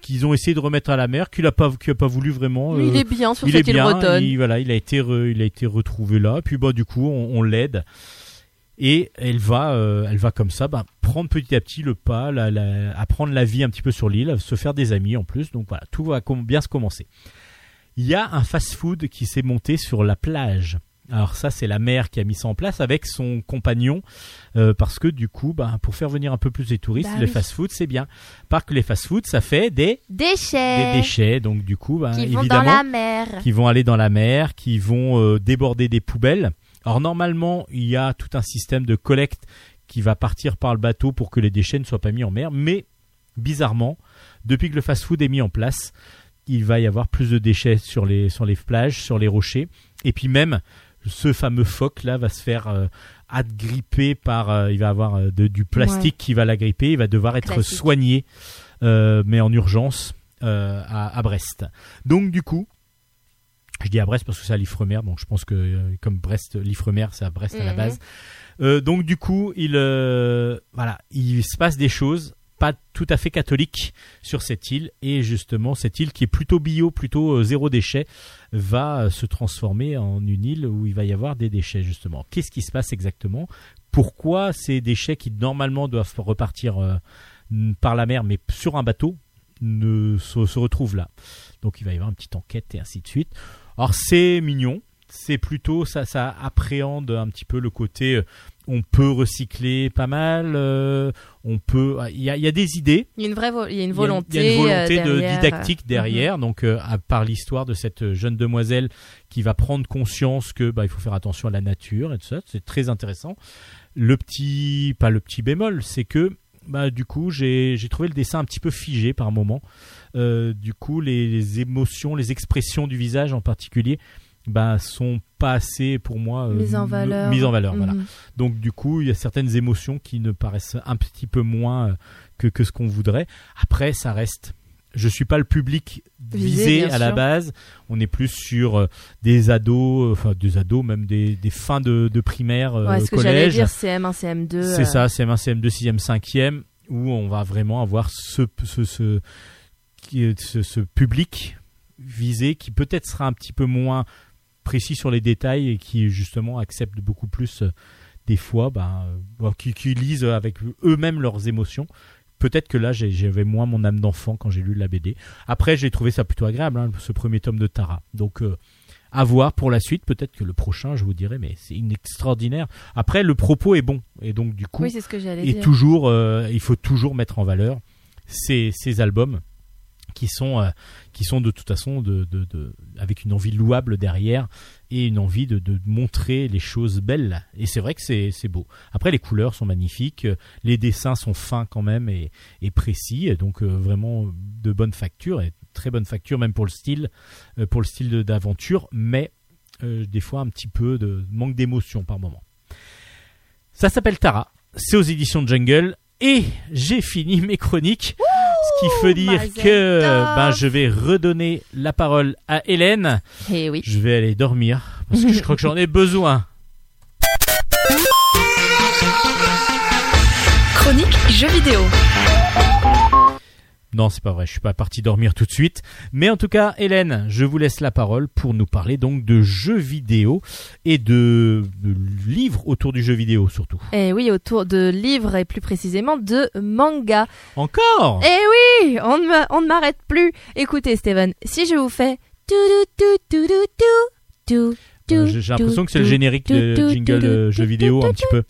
qu'ils ont essayé de remettre à la mer qu'il a pas qui a pas voulu vraiment il euh, est bien sur il cette est île bien, bretonne. il, voilà, il a été re- il a été retrouvé là. Puis bah du coup, on, on l'aide et elle va euh, elle va comme ça bah, prendre petit à petit le pas, la, la- apprendre la vie un petit peu sur l'île, se faire des amis en plus. Donc voilà, tout va bien se commencer. Il y a un fast-food qui s'est monté sur la plage. Alors ça, c'est la mère qui a mis ça en place avec son compagnon, euh, parce que du coup, bah, pour faire venir un peu plus les touristes, Bah les oui. fast-food, c'est bien. Parce que les fast-food, ça fait des, Déchets. des déchets, donc du coup, bah, Qui vont évidemment, dans la mer. qui vont aller dans la mer, qui vont euh, déborder des poubelles. Alors normalement, il y a tout un système de collecte qui va partir par le bateau pour que les déchets ne soient pas mis en mer, mais bizarrement, depuis que le fast-food est mis en place, il va y avoir plus de déchets sur les sur les plages, sur les rochers, et puis même ce fameux phoque là va se faire euh, agripper par, euh, il va avoir euh, de- du plastique qui va l'agripper, il va devoir être Classique. soigné, euh, mais en urgence euh, à, à Brest. Donc du coup, je dis à Brest parce que c'est à l'Ifremer, donc je pense que euh, comme Brest, l'Ifremer, c'est à Brest à la Mhm. base. Euh, donc du coup, il euh, voilà, il se passe des choses pas tout à fait catholiques sur cette île et justement cette île qui est plutôt bio, plutôt euh, zéro déchet, va euh, se transformer en une île où il va y avoir des déchets justement. Qu'est-ce qui se passe exactement? Pourquoi ces déchets qui normalement doivent repartir euh, par la mer mais sur un bateau ne se retrouvent là? Donc il va y avoir une petite enquête et ainsi de suite. Alors c'est mignon, c'est plutôt ça, ça appréhende un petit peu le côté euh, on peut recycler pas mal, euh, on peut, il y a, il y a des idées, Il y a une vraie il y a une volonté, il y a une volonté euh, de derrière. didactique derrière, donc euh, à part l'histoire de cette jeune demoiselle qui va prendre conscience que bah, il faut faire attention à la nature et tout ça, c'est très intéressant. Le petit, pas le petit bémol, c'est que bah, du coup j'ai j'ai trouvé le dessin un petit peu figé par moment. Du coup les, les émotions, les expressions du visage en particulier, bah, sont pas assez pour moi euh, Mise en valeur. mises en valeur. Voilà. Mhm. Donc du coup, il y a certaines émotions qui ne paraissent un petit peu moins euh, que, que ce qu'on voudrait. Après, ça reste. Je suis pas le public Visé, visé à la sûr. base. On est plus sur euh, des ados, euh, enfin des ados, même des, des fins de, de primaire, Ouais, ce que j'allais collège. dire, CM1, CM2. C'est euh, ça, CM1, CM2, 6e, 5e, où on va vraiment avoir ce, ce, ce, ce, ce public visé qui peut-être sera un petit peu moins précis sur les détails et qui justement accepte beaucoup plus euh, des fois, bon, qui, qui lisent avec eux-mêmes leurs émotions. Peut-être que là, j'avais moins mon âme d'enfant quand j'ai lu la BD. Après, j'ai trouvé ça plutôt agréable, hein, ce premier tome de Tara. Donc, euh, à voir pour la suite. Peut-être que le prochain, je vous dirai, mais c'est une extraordinaire. Après, le propos est bon. Et donc, du coup, Oui, c'est ce que j'allais et dire. toujours, euh, il faut toujours mettre en valeur ces, ces albums qui sont, euh, qui sont de toute façon de, de, avec une envie louable derrière et une envie de, de montrer les choses belles. Et c'est vrai que c'est c'est beau. Après, les couleurs sont magnifiques, euh, les dessins sont fins quand même et, et précis, donc euh, vraiment de bonne facture et très bonne facture même pour le style, pour le style d'aventure, mais des fois un petit peu de manque d'émotion par moment. Ça s'appelle Tara, c'est aux éditions Jungle et j'ai fini mes chroniques. Ce qui veut dire Mazel que ben, je vais redonner la parole à Hélène. Eh oui. Je vais aller dormir parce que je crois que j'en ai besoin. Chronique jeux vidéo. Non, c'est pas vrai, je suis pas parti dormir tout de suite. Mais en tout cas, Hélène, je vous laisse la parole pour nous parler donc de jeux vidéo et de, de livres autour du jeu vidéo surtout. Eh oui, autour de livres et plus précisément de manga. Encore? Eh oui, on ne m'arrête plus. Écoutez, Steven, si je vous fais tout tout tout tout tout tout J'ai j'ai l'impression que c'est le générique de jingle euh, jeu vidéo un petit peu.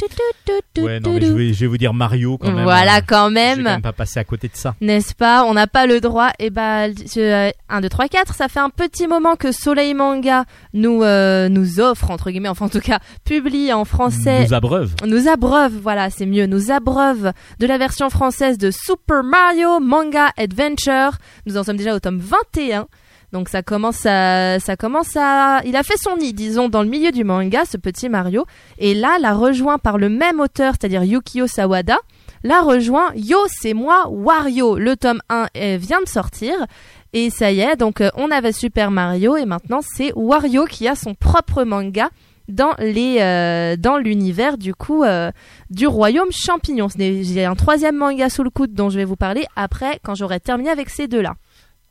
Ouais, non mais je vais, je vais vous dire Mario quand même. Voilà, euh, quand même. quand même pas passer à côté de ça. N'est-ce pas? On n'a pas le droit. Et bah, 1, 2, 3, 4, ça fait un petit moment que Soleil Manga nous, euh, nous offre, entre guillemets, enfin en tout cas, publie en français Nous abreuve. nous abreuve, voilà, c'est mieux, nous abreuve de la version française de Super Mario Manga Adventure. Nous en sommes déjà au tome 21. Donc ça commence à, ça commence à, il a fait son nid, disons, dans le milieu du manga, ce petit Mario. Et là, l'a rejoint par le même auteur, c'est-à-dire Yukio Sawada. L'a rejoint Yo, c'est moi, Wario. Le tome 1 euh, vient de sortir. Et ça y est, donc euh, on avait Super Mario et maintenant c'est Wario qui a son propre manga dans les euh, dans l'univers du coup euh, du royaume champignon. J'ai un troisième manga sous le coude dont je vais vous parler après quand j'aurai terminé avec ces deux-là.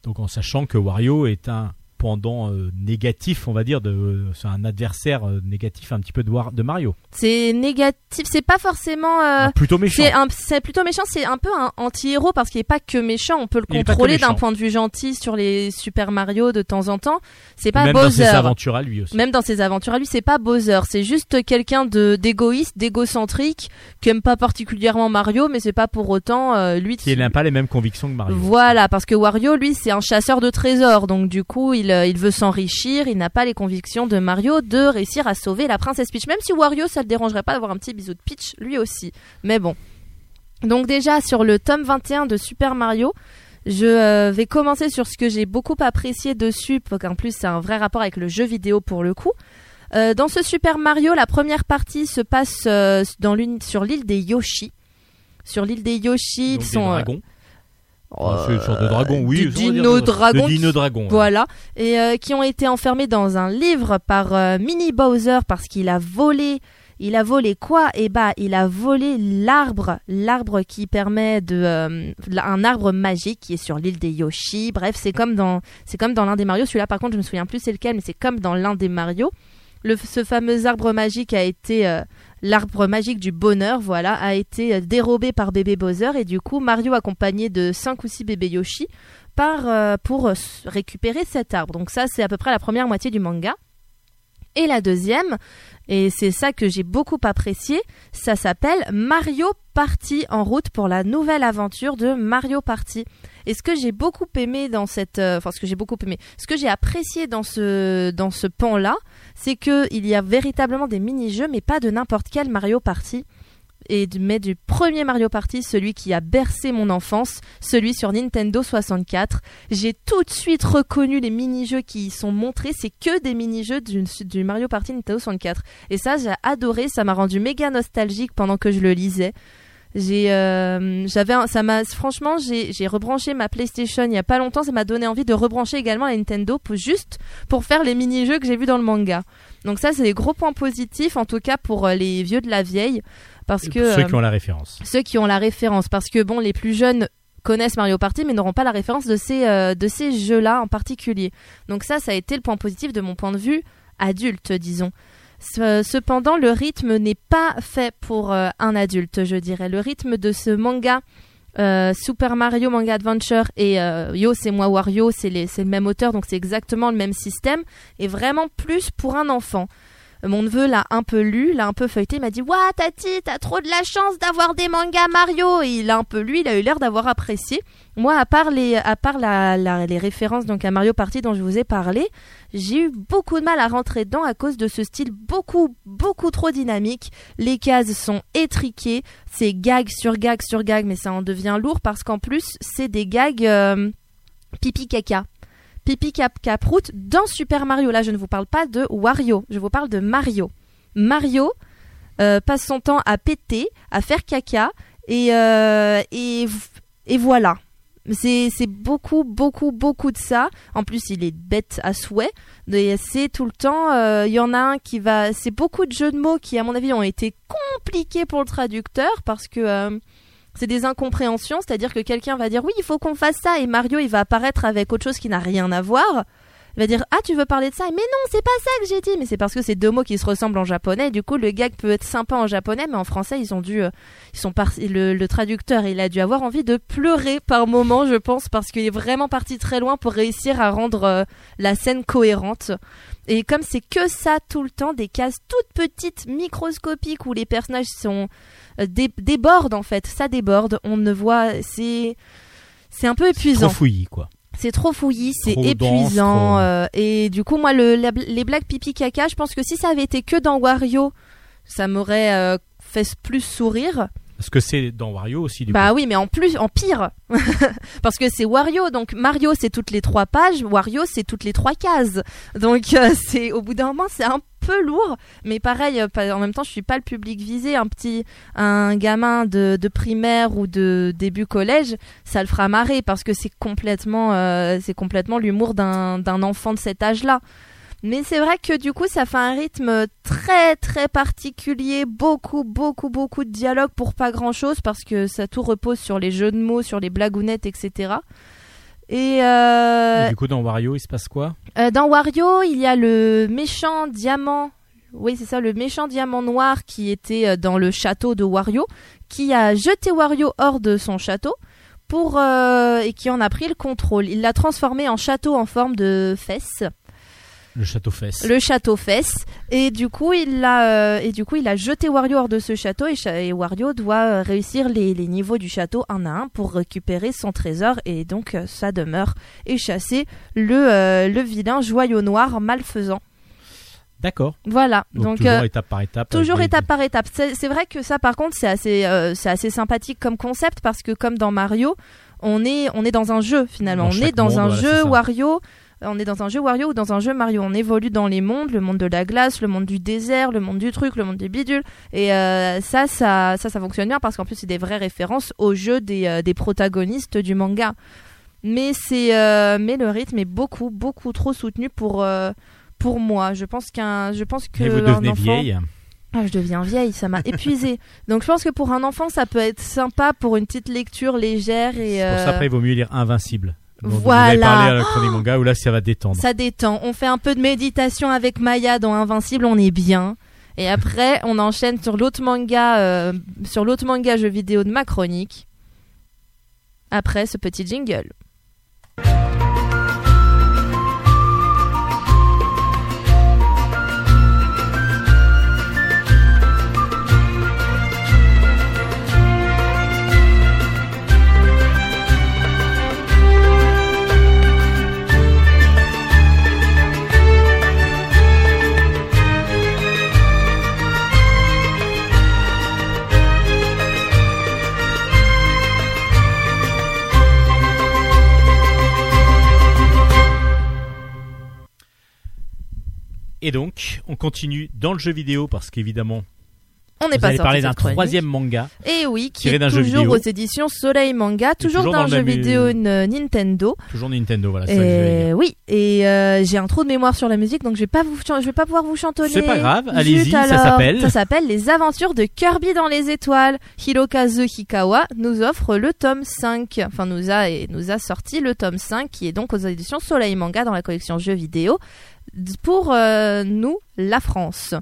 Donc en sachant que Wario est un pendant euh, négatif, on va dire, de, c'est un adversaire euh, négatif un petit peu de, War- de Mario. C'est négatif, c'est pas forcément euh, Ah, plutôt méchant. c'est plutôt méchant, c'est un peu un anti-héros parce qu'il est pas que méchant, on peut le Il contrôler d'un point de vue gentil sur les Super Mario de temps en temps. C'est pas Même dans ses Bowser. aventures à lui aussi. Même dans ses aventures à lui, c'est pas Bowser, c'est juste quelqu'un de d'égoïste, d'égocentrique, qui aime pas particulièrement Mario, mais c'est pas pour autant euh, lui. Qui n'a pas les mêmes convictions que Mario. Voilà, parce que Wario, lui, c'est un chasseur de trésors, donc du coup, il, euh, il veut s'enrichir, il n'a pas les convictions de Mario de réussir à sauver la princesse Peach. Même si Wario, ça le dérangerait pas d'avoir un petit bisou de Peach, lui aussi. Mais bon. Donc déjà, sur le tome 21 de Super Mario, je euh, vais commencer sur ce que j'ai beaucoup apprécié dessus, parce qu'en plus, c'est un vrai rapport avec le jeu vidéo pour le coup. Euh, dans ce Super Mario, la première partie se passe euh, dans sur l'île des Yoshi. Sur l'île des Yoshi, Donc ils des sont... euh, dragons. Ah, c'est une sorte de dragon, oui. on va dire dino De dino dragon. ouais. voilà, et euh, qui ont été enfermés dans un livre par euh, Mini Bowser parce qu'il a volé. Il a volé quoi? Eh bah, il a volé l'arbre, l'arbre qui permet de euh, un arbre magique qui est sur l'île des Yoshi. Bref, c'est comme dans c'est comme dans l'un des Mario. Celui-là, par contre, je me souviens plus c'est lequel, mais c'est comme dans l'un des Mario. Ce fameux arbre magique a été euh, l'arbre magique du bonheur, voilà, a été euh, dérobé par bébé Bowser et du coup Mario accompagné de 5 ou 6 bébés Yoshi part euh, pour récupérer cet arbre. Donc ça c'est à peu près la première moitié du manga. Et la deuxième, et c'est ça que j'ai beaucoup apprécié, ça s'appelle Mario Party en route pour la nouvelle aventure de Mario Party. Et ce que j'ai beaucoup aimé dans cette, enfin ce que j'ai beaucoup aimé, ce que j'ai apprécié dans ce dans ce pan là, c'est que il y a véritablement des mini-jeux, mais pas de n'importe quel Mario Party. Et mais du premier Mario Party, celui qui a bercé mon enfance, celui sur Nintendo 64. J'ai tout de suite reconnu les mini-jeux qui y sont montrés. C'est que des mini-jeux du Mario Party Nintendo 64. Et ça, j'ai adoré. Ça m'a rendu méga nostalgique pendant que je le lisais. J'ai, euh, j'avais, ça m'a, franchement, j'ai, j'ai rebranché ma PlayStation il y a pas longtemps. Ça m'a donné envie de rebrancher également la Nintendo pour, juste pour faire les mini-jeux que j'ai vus dans le manga. Donc ça, c'est des gros points positifs, en tout cas pour euh, les vieux de la vieille, parce que Ceux euh, qui ont la référence. ceux qui ont la référence parce que bon les plus jeunes connaissent Mario Party mais n'auront pas la référence de ces euh, de ces jeux-là en particulier. Donc ça ça a été le point positif de mon point de vue adulte disons. Ce- Cependant, le rythme n'est pas fait pour euh, un adulte, je dirais. Le rythme de ce manga euh, Super Mario Manga Adventure et euh, Yo c'est moi Wario, c'est le même auteur, donc c'est exactement le même système, est vraiment plus pour un enfant. Mon neveu l'a un peu lu, l'a un peu feuilleté, il m'a dit Ouah, Tati, t'as trop de la chance d'avoir des mangas Mario Et il a un peu lu, il a eu l'air d'avoir apprécié. Moi, à part, les références donc à Mario Party dont je vous ai parlé, j'ai eu beaucoup de mal à rentrer dedans à cause de ce style beaucoup, beaucoup trop dynamique. Les cases sont étriquées, c'est gag sur gag sur gag, mais ça en devient lourd parce qu'en plus, c'est des gags euh, pipi caca pipi cap caproute dans Super Mario. Là, je ne vous parle pas de Wario, je vous parle de Mario. Mario euh, passe son temps à péter, à faire caca, et, euh, et, et voilà. C'est beaucoup, beaucoup, beaucoup de ça. En plus, il est bête à souhait. C'est tout le temps. euh, Il y en a un qui va. C'est beaucoup de jeux de mots qui, à mon avis, ont été compliqués pour le traducteur parce que c'est des incompréhensions. C'est-à-dire que quelqu'un va dire oui, il faut qu'on fasse ça, et Mario, il va apparaître avec autre chose qui n'a rien à voir. Il va dire ah tu veux parler de ça? Mais non, c'est pas ça que j'ai dit. Mais c'est parce que c'est deux mots qui se ressemblent en japonais. Du coup, le gag peut être sympa en japonais, mais en français, ils ont dû, euh, ils sont partis. Le, le traducteur, il a dû avoir envie de pleurer par moment, je pense, parce qu'il est vraiment parti très loin pour réussir à rendre euh, la scène cohérente. Et comme c'est que ça tout le temps, des cases toutes petites, microscopiques où les personnages sont euh, dé- débordent en fait, ça déborde. On ne voit, c'est c'est un peu épuisant. Trop fouillis, quoi. C'est trop fouillis, c'est dense, épuisant. euh, et du coup, moi, le, la- les blagues pipi caca, je pense que si ça avait été que dans Wario, ça m'aurait euh, fait plus sourire. Parce que c'est dans Wario aussi, du bah coup. oui, mais en plus, en pire. (laughs) Parce que c'est Wario, donc Mario c'est toutes les trois pages, Wario c'est toutes les trois cases. Donc euh, (laughs) c'est au bout d'un moment c'est un peu lourd, mais pareil, euh, en même temps je suis pas le public visé. Un petit, un gamin de, de primaire ou de début collège, ça le fera marrer parce que c'est complètement, euh, c'est complètement l'humour d'un enfant de cet âge-là. Mais c'est vrai que du coup, ça fait un rythme très très particulier, beaucoup beaucoup beaucoup de dialogue pour pas grand chose parce que ça tout repose sur les jeux de mots, sur les blagounettes, etc. Et, euh, Et du coup, dans Wario, il se passe quoi? euh, dans Wario, il y a le méchant diamant. Oui, c'est ça, le méchant diamant noir qui était euh, dans le château de Wario, qui a jeté Wario hors de son château pour euh, et qui en a pris le contrôle. Il l'a transformé en château en forme de fesse Le château fesse. le château fesse et du coup il a euh, et du coup il a jeté Wario hors de ce château et, Wario doit euh, réussir les, les niveaux du château un à un pour récupérer son trésor et donc euh, sa demeure et chasser le euh, le vilain joyau noir malfaisant. D'accord. Voilà. Donc, Donc, toujours euh, étape par étape. Toujours étape par étape. C'est vrai que ça, par contre, c'est assez, euh, c'est assez sympathique comme concept parce que comme dans Mario, on est, on est dans un jeu finalement. Dans on est dans monde, un voilà, jeu. Wario. On est dans un jeu Wario ou dans un jeu Mario. On évolue dans les mondes, le monde de la glace, le monde du désert, le monde du truc, le monde des bidules. Et euh, ça, ça, ça, ça fonctionne bien parce qu'en plus, c'est des vraies références au jeu des, euh, des protagonistes du manga. Mais c'est, euh, mais le rythme est beaucoup, beaucoup trop soutenu pour, pour moi. Je pense qu'un, je pense que Et vous un devenez enfant- vieille. ah, je deviens vieille, ça m'a épuisée. (laughs) Donc je pense que pour un enfant, ça peut être sympa pour une petite lecture légère et C'est pour ça, après, il vaut mieux lire Invincible. Vous Voilà. parlé à la chronique manga où là, ça va détendre. ça détend. On fait un peu de méditation avec Maya dans Invincible, on est bien. Et après, on enchaîne sur l'autre manga, euh, sur l'autre manga jeu vidéo de ma chronique. Après ce petit jingle. Et donc, on continue dans le jeu vidéo parce qu'évidemment, On n'est pas allez parler d'un troisième manga. Et oui, qui est d'un jeu toujours vidéo. aux éditions Soleil Manga, toujours, toujours dans le jeu vidéo euh, Nintendo. Toujours Nintendo, voilà. c'est ça que dire. Et oui, et euh, j'ai un trou de mémoire sur la musique, donc je vais pas vous, je vais pas pouvoir vous chantonner. C'est pas grave, allez-y, ça s'appelle. Ça s'appelle Les Aventures de Kirby dans les étoiles. Hirokazu Hikawa nous offre le tome 5, enfin nous a et nous a sorti le tome 5 qui est donc aux éditions Soleil Manga dans la collection jeux vidéo pour euh, nous la France.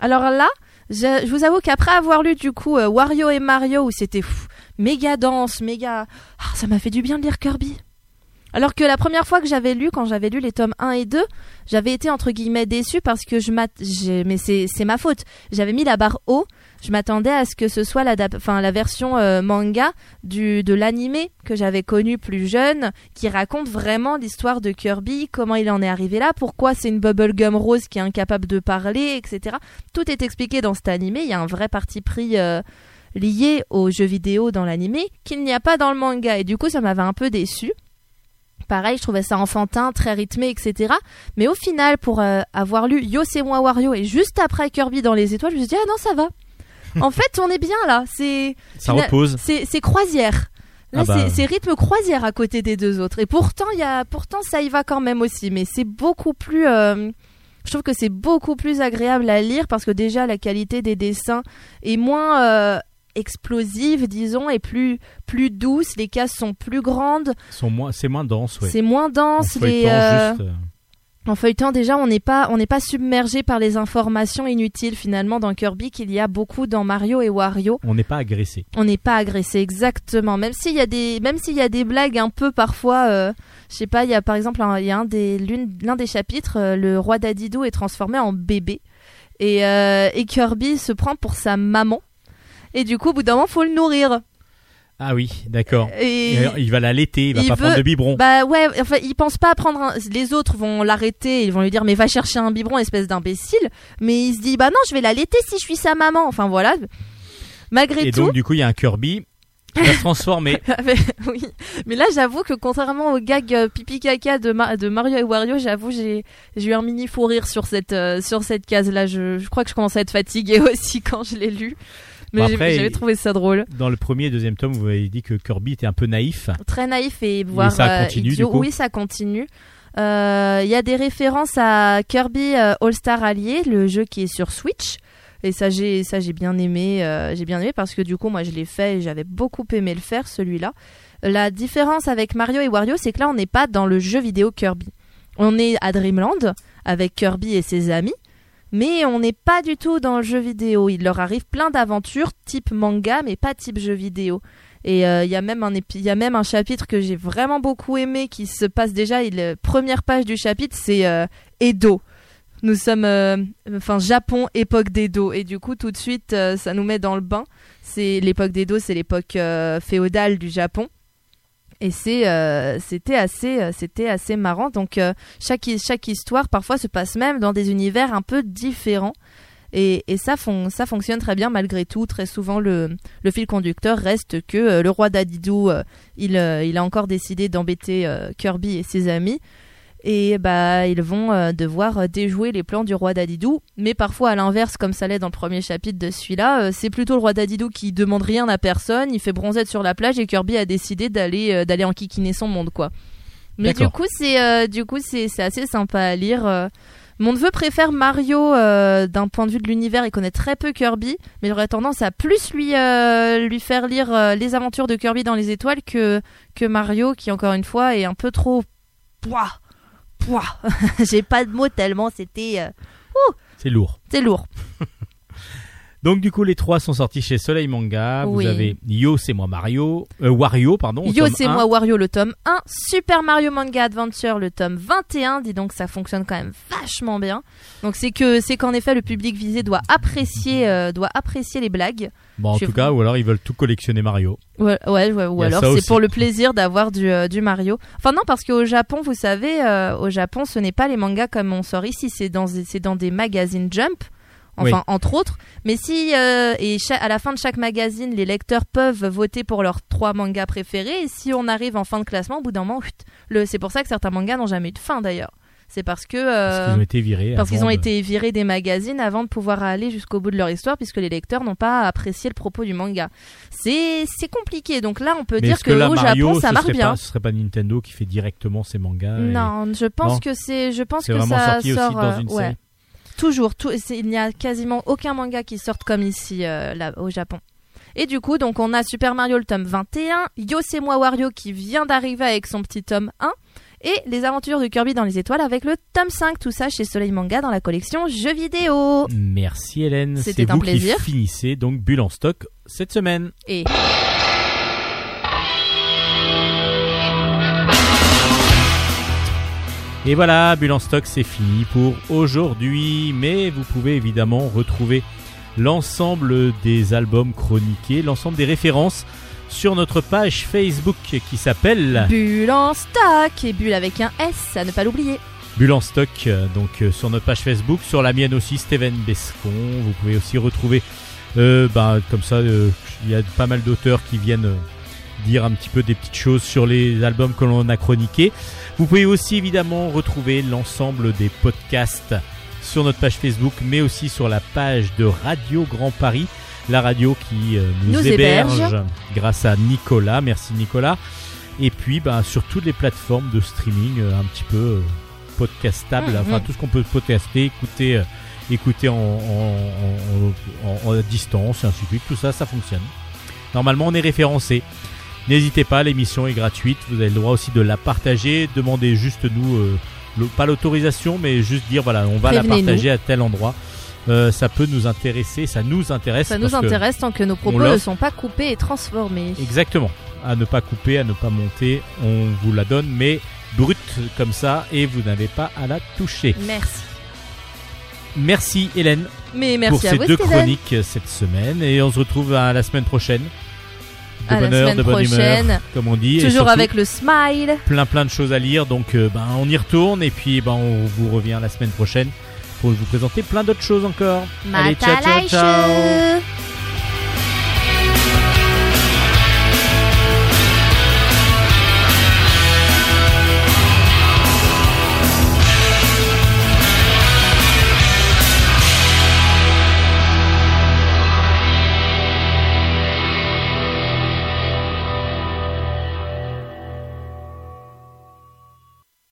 Alors là, je, vous avoue qu'après avoir lu du coup euh, Wario et Mario où c'était méga dense, méga ah, ça m'a fait du bien de lire Kirby. Alors que la première fois que j'avais lu, quand j'avais lu les tomes 1 et 2, j'avais été entre guillemets déçue parce que je m'att... j'ai- Mais c'est ma faute. J'avais mis la barre haut. Je m'attendais à ce que ce soit la, la version euh, manga du, de l'animé que j'avais connu plus jeune, qui raconte vraiment l'histoire de Kirby, comment il en est arrivé là, pourquoi c'est une bubblegum rose qui est incapable de parler, etc. Tout est expliqué dans cet animé. Il y a un vrai parti pris euh, lié aux jeux vidéo dans l'animé qu'il n'y a pas dans le manga. Et du coup, ça m'avait un peu déçu. Pareil, je trouvais ça enfantin, très rythmé, etc. Mais au final, pour euh, avoir lu Yo c'est Wario et juste après Kirby dans les étoiles, je me suis dit ah non ça va. En fait, on est bien là. C'est Ça repose. c'est croisière. Là, Ah bah. c'est- rythme croisière à côté des deux autres. Et pourtant, il y a, pourtant, ça y va quand même aussi. Mais c'est beaucoup plus. euh, je trouve que c'est beaucoup plus agréable à lire parce que déjà la qualité des dessins est moins euh, explosive, disons, et plus plus douce. Les cases sont plus grandes. Sont moins, c'est moins dense, ouais. C'est moins En dense. Les, euh, juste, En feuilletant déjà, on n'est pas on n'est pas submergé par les informations inutiles finalement dans Kirby qu'il y a beaucoup dans Mario et Wario. On n'est pas agressé. On n'est pas agressé exactement. Même s'il y a des même s'il y a des blagues un peu parfois, euh, je sais pas, il y a par exemple un- il y a un des l'une- l'un des chapitres, euh, le roi Dadidou est transformé en bébé et, euh, et Kirby se prend pour sa maman. Et du coup, au bout d'un moment, faut le nourrir. Ah oui, d'accord. Et Et Il va l'allaiter, il va il pas veut- prendre de biberon. Bah ouais, enfin, il pense pas à prendre un... Les autres vont l'arrêter, ils vont lui dire mais va chercher un biberon, espèce d'imbécile. Mais il se dit bah non, je vais l'allaiter si je suis sa maman. Enfin voilà. Malgré Et tout, donc du coup, il y a un Kirby qui va se transformer. (laughs) mais, (laughs) oui. Mais là, j'avoue que contrairement au gag euh, pipi caca de, Ma- de Mario et Wario, j'avoue j'ai eu un mini fou rire sur cette euh, sur cette case là. Je, je crois que je commence à être fatiguée (laughs) aussi quand je l'ai lu. Mais Bon, j'avais trouvé ça drôle. Dans le premier et deuxième tome, vous avez dit que Kirby était un peu naïf. très naïf et voire ça euh, continue, idiot. du coup Oui, ça continue. Euh, Il y a des références à Kirby euh, All Star Allié, le jeu qui est sur Switch. Et ça, j'ai ça j'ai bien aimé. euh, j'ai bien aimé parce que du coup, moi, je l'ai fait et j'avais beaucoup aimé le faire, celui-là. La différence avec Mario et Wario, c'est que là, on n'est pas dans le jeu vidéo Kirby. On est à Dreamland avec Kirby et ses amis. Mais on n'est pas du tout dans le jeu vidéo. Il leur arrive plein d'aventures type manga, mais pas type jeu vidéo. Et euh, il y a même un y a même un chapitre que j'ai vraiment beaucoup aimé qui se passe déjà. Il, euh, première page du chapitre, c'est euh, Edo. Nous sommes, enfin Japon, époque d'Edo, et du coup tout de suite ça nous met dans le bain. C'est l'époque d'Edo, c'est l'époque féodale du Japon. Et euh, c'était assez, euh, c'était assez marrant. Donc euh, chaque histoire parfois se passe même dans des univers un peu différents. Et, ça, fon- ça fonctionne très bien malgré tout. Très souvent, le, fil conducteur reste que le roi d'Adidou, il, a encore décidé d'embêter Kirby et ses amis. Et bah, ils vont euh, devoir euh, déjouer les plans du roi d'Adidou. Mais parfois, à l'inverse, comme ça l'est dans le premier chapitre de celui-là, euh, c'est plutôt le roi d'Adidou qui demande rien à personne. Il fait bronzette sur la plage et Kirby a décidé d'aller d'aller enquiquiner son monde, quoi. Mais du coup, c'est euh, du coup c'est c'est assez sympa à lire. Mon neveu préfère Mario euh, d'un point de vue de l'univers. Il connaît très peu Kirby, mais j'aurais tendance à plus lui euh, lui faire lire euh, les aventures de Kirby dans les étoiles que que Mario, qui encore une fois est un peu trop pouah. (laughs) J'ai pas de mots tellement c'était euh, C'est lourd. c'est lourd. (laughs) Donc du coup, les trois sont sortis chez Soleil Manga. Oui. Vous avez Yo, c'est moi Mario, euh, Wario, pardon. Yo, c'est 1. moi Wario le tome 1, Super Mario Manga Adventure le tome 21. Dis donc ça fonctionne quand même vachement bien. Donc c'est que c'est qu'en effet le public visé doit apprécier euh, doit apprécier les blagues. Bon, en tout cas, ou alors ils veulent tout collectionner Mario. Ouais, ouais, ouais, ou alors c'est pour le (laughs) plaisir d'avoir du, euh, du Mario. Enfin non, parce qu'au Japon, vous savez, euh, au Japon, ce n'est pas les mangas comme on sort ici, c'est dans, c'est dans des magazines Jump. Enfin, entre autres. Mais si, euh, et à la fin de chaque magazine, les lecteurs peuvent voter pour leurs trois mangas préférés. Et si on arrive en fin de classement, au bout d'un moment, c'est pour ça que certains mangas n'ont jamais eu de fin d'ailleurs. C'est parce que, Parce euh, qu'ils ont été virés. parce qu'ils ont de- été virés des magazines avant de pouvoir aller jusqu'au bout de leur histoire, puisque les lecteurs n'ont pas apprécié le propos du manga. C'est c'est compliqué. Donc là, on peut Mais dire que, là, au Mario, Japon, ça marche bien. Pas, ce serait pas Nintendo qui fait directement ses mangas et- Non, je pense Non. que c'est, je pense que ça aussi sort. dans euh, une ouais. Toujours, tout, il n'y a quasiment aucun manga qui sorte comme ici euh, là, au Japon. Et du coup, donc on a Super Mario le tome 21, Yo c'est moi Wario qui vient d'arriver avec son petit tome 1 et les aventures de Kirby dans les étoiles avec le tome 5, tout ça chez Soleil Manga dans la collection jeux vidéo. Merci Hélène. C'était un vous plaisir. qui finissez donc Bulle en stock cette semaine. Et Et voilà, Bulle en stock, c'est fini pour aujourd'hui. Mais vous pouvez évidemment retrouver l'ensemble des albums chroniqués, l'ensemble des références sur notre page Facebook qui s'appelle Bulle en stock et Bulle avec un S, à ne pas l'oublier. Bulle en stock. Donc euh, sur notre page Facebook, sur la mienne aussi, Steven Bescon. Vous pouvez aussi retrouver, euh, bah, comme ça, euh, il y a pas mal d'auteurs qui viennent euh, dire un petit peu des petites choses sur les albums que l'on a chroniqués. Vous pouvez aussi évidemment retrouver l'ensemble des podcasts sur notre page Facebook, mais aussi sur la page de Radio Grand Paris, la radio qui euh, nous, Nous héberge, héberge. grâce à Nicolas. Merci Nicolas. Et puis ben, sur toutes les plateformes de streaming, euh, un petit peu euh, podcastable, Mhm. enfin tout ce qu'on peut podcaster, écouter, écouter en, en- en- en- en distance, ainsi de suite. Tout ça, ça fonctionne. Normalement, on est référencé. N'hésitez pas, l'émission est gratuite. Vous avez le droit aussi de la partager. Demandez juste nous euh, le- pas l'autorisation, mais juste dire voilà, on va la partager à tel endroit. Euh, ça peut nous intéresser, ça nous intéresse. Ça nous que- intéresse tant que nos propos ne sont pas coupés et transformés. Exactement. À ne pas couper, à ne pas monter, on vous la donne, mais brute comme ça, et vous n'avez pas à la toucher. Merci. Merci Hélène Mais pour merci à ces vous, deux chroniques euh, cette semaine, et on se retrouve à la semaine prochaine. De À la de bonne prochaine. humeur, comme on dit. Toujours surtout, avec le smile. plein plein de choses à lire, donc euh, ben, on y retourne, et puis ben, on vous revient la semaine prochaine pour vous présenter plein d'autres choses encore. Allez, ciao, ciao, ciao.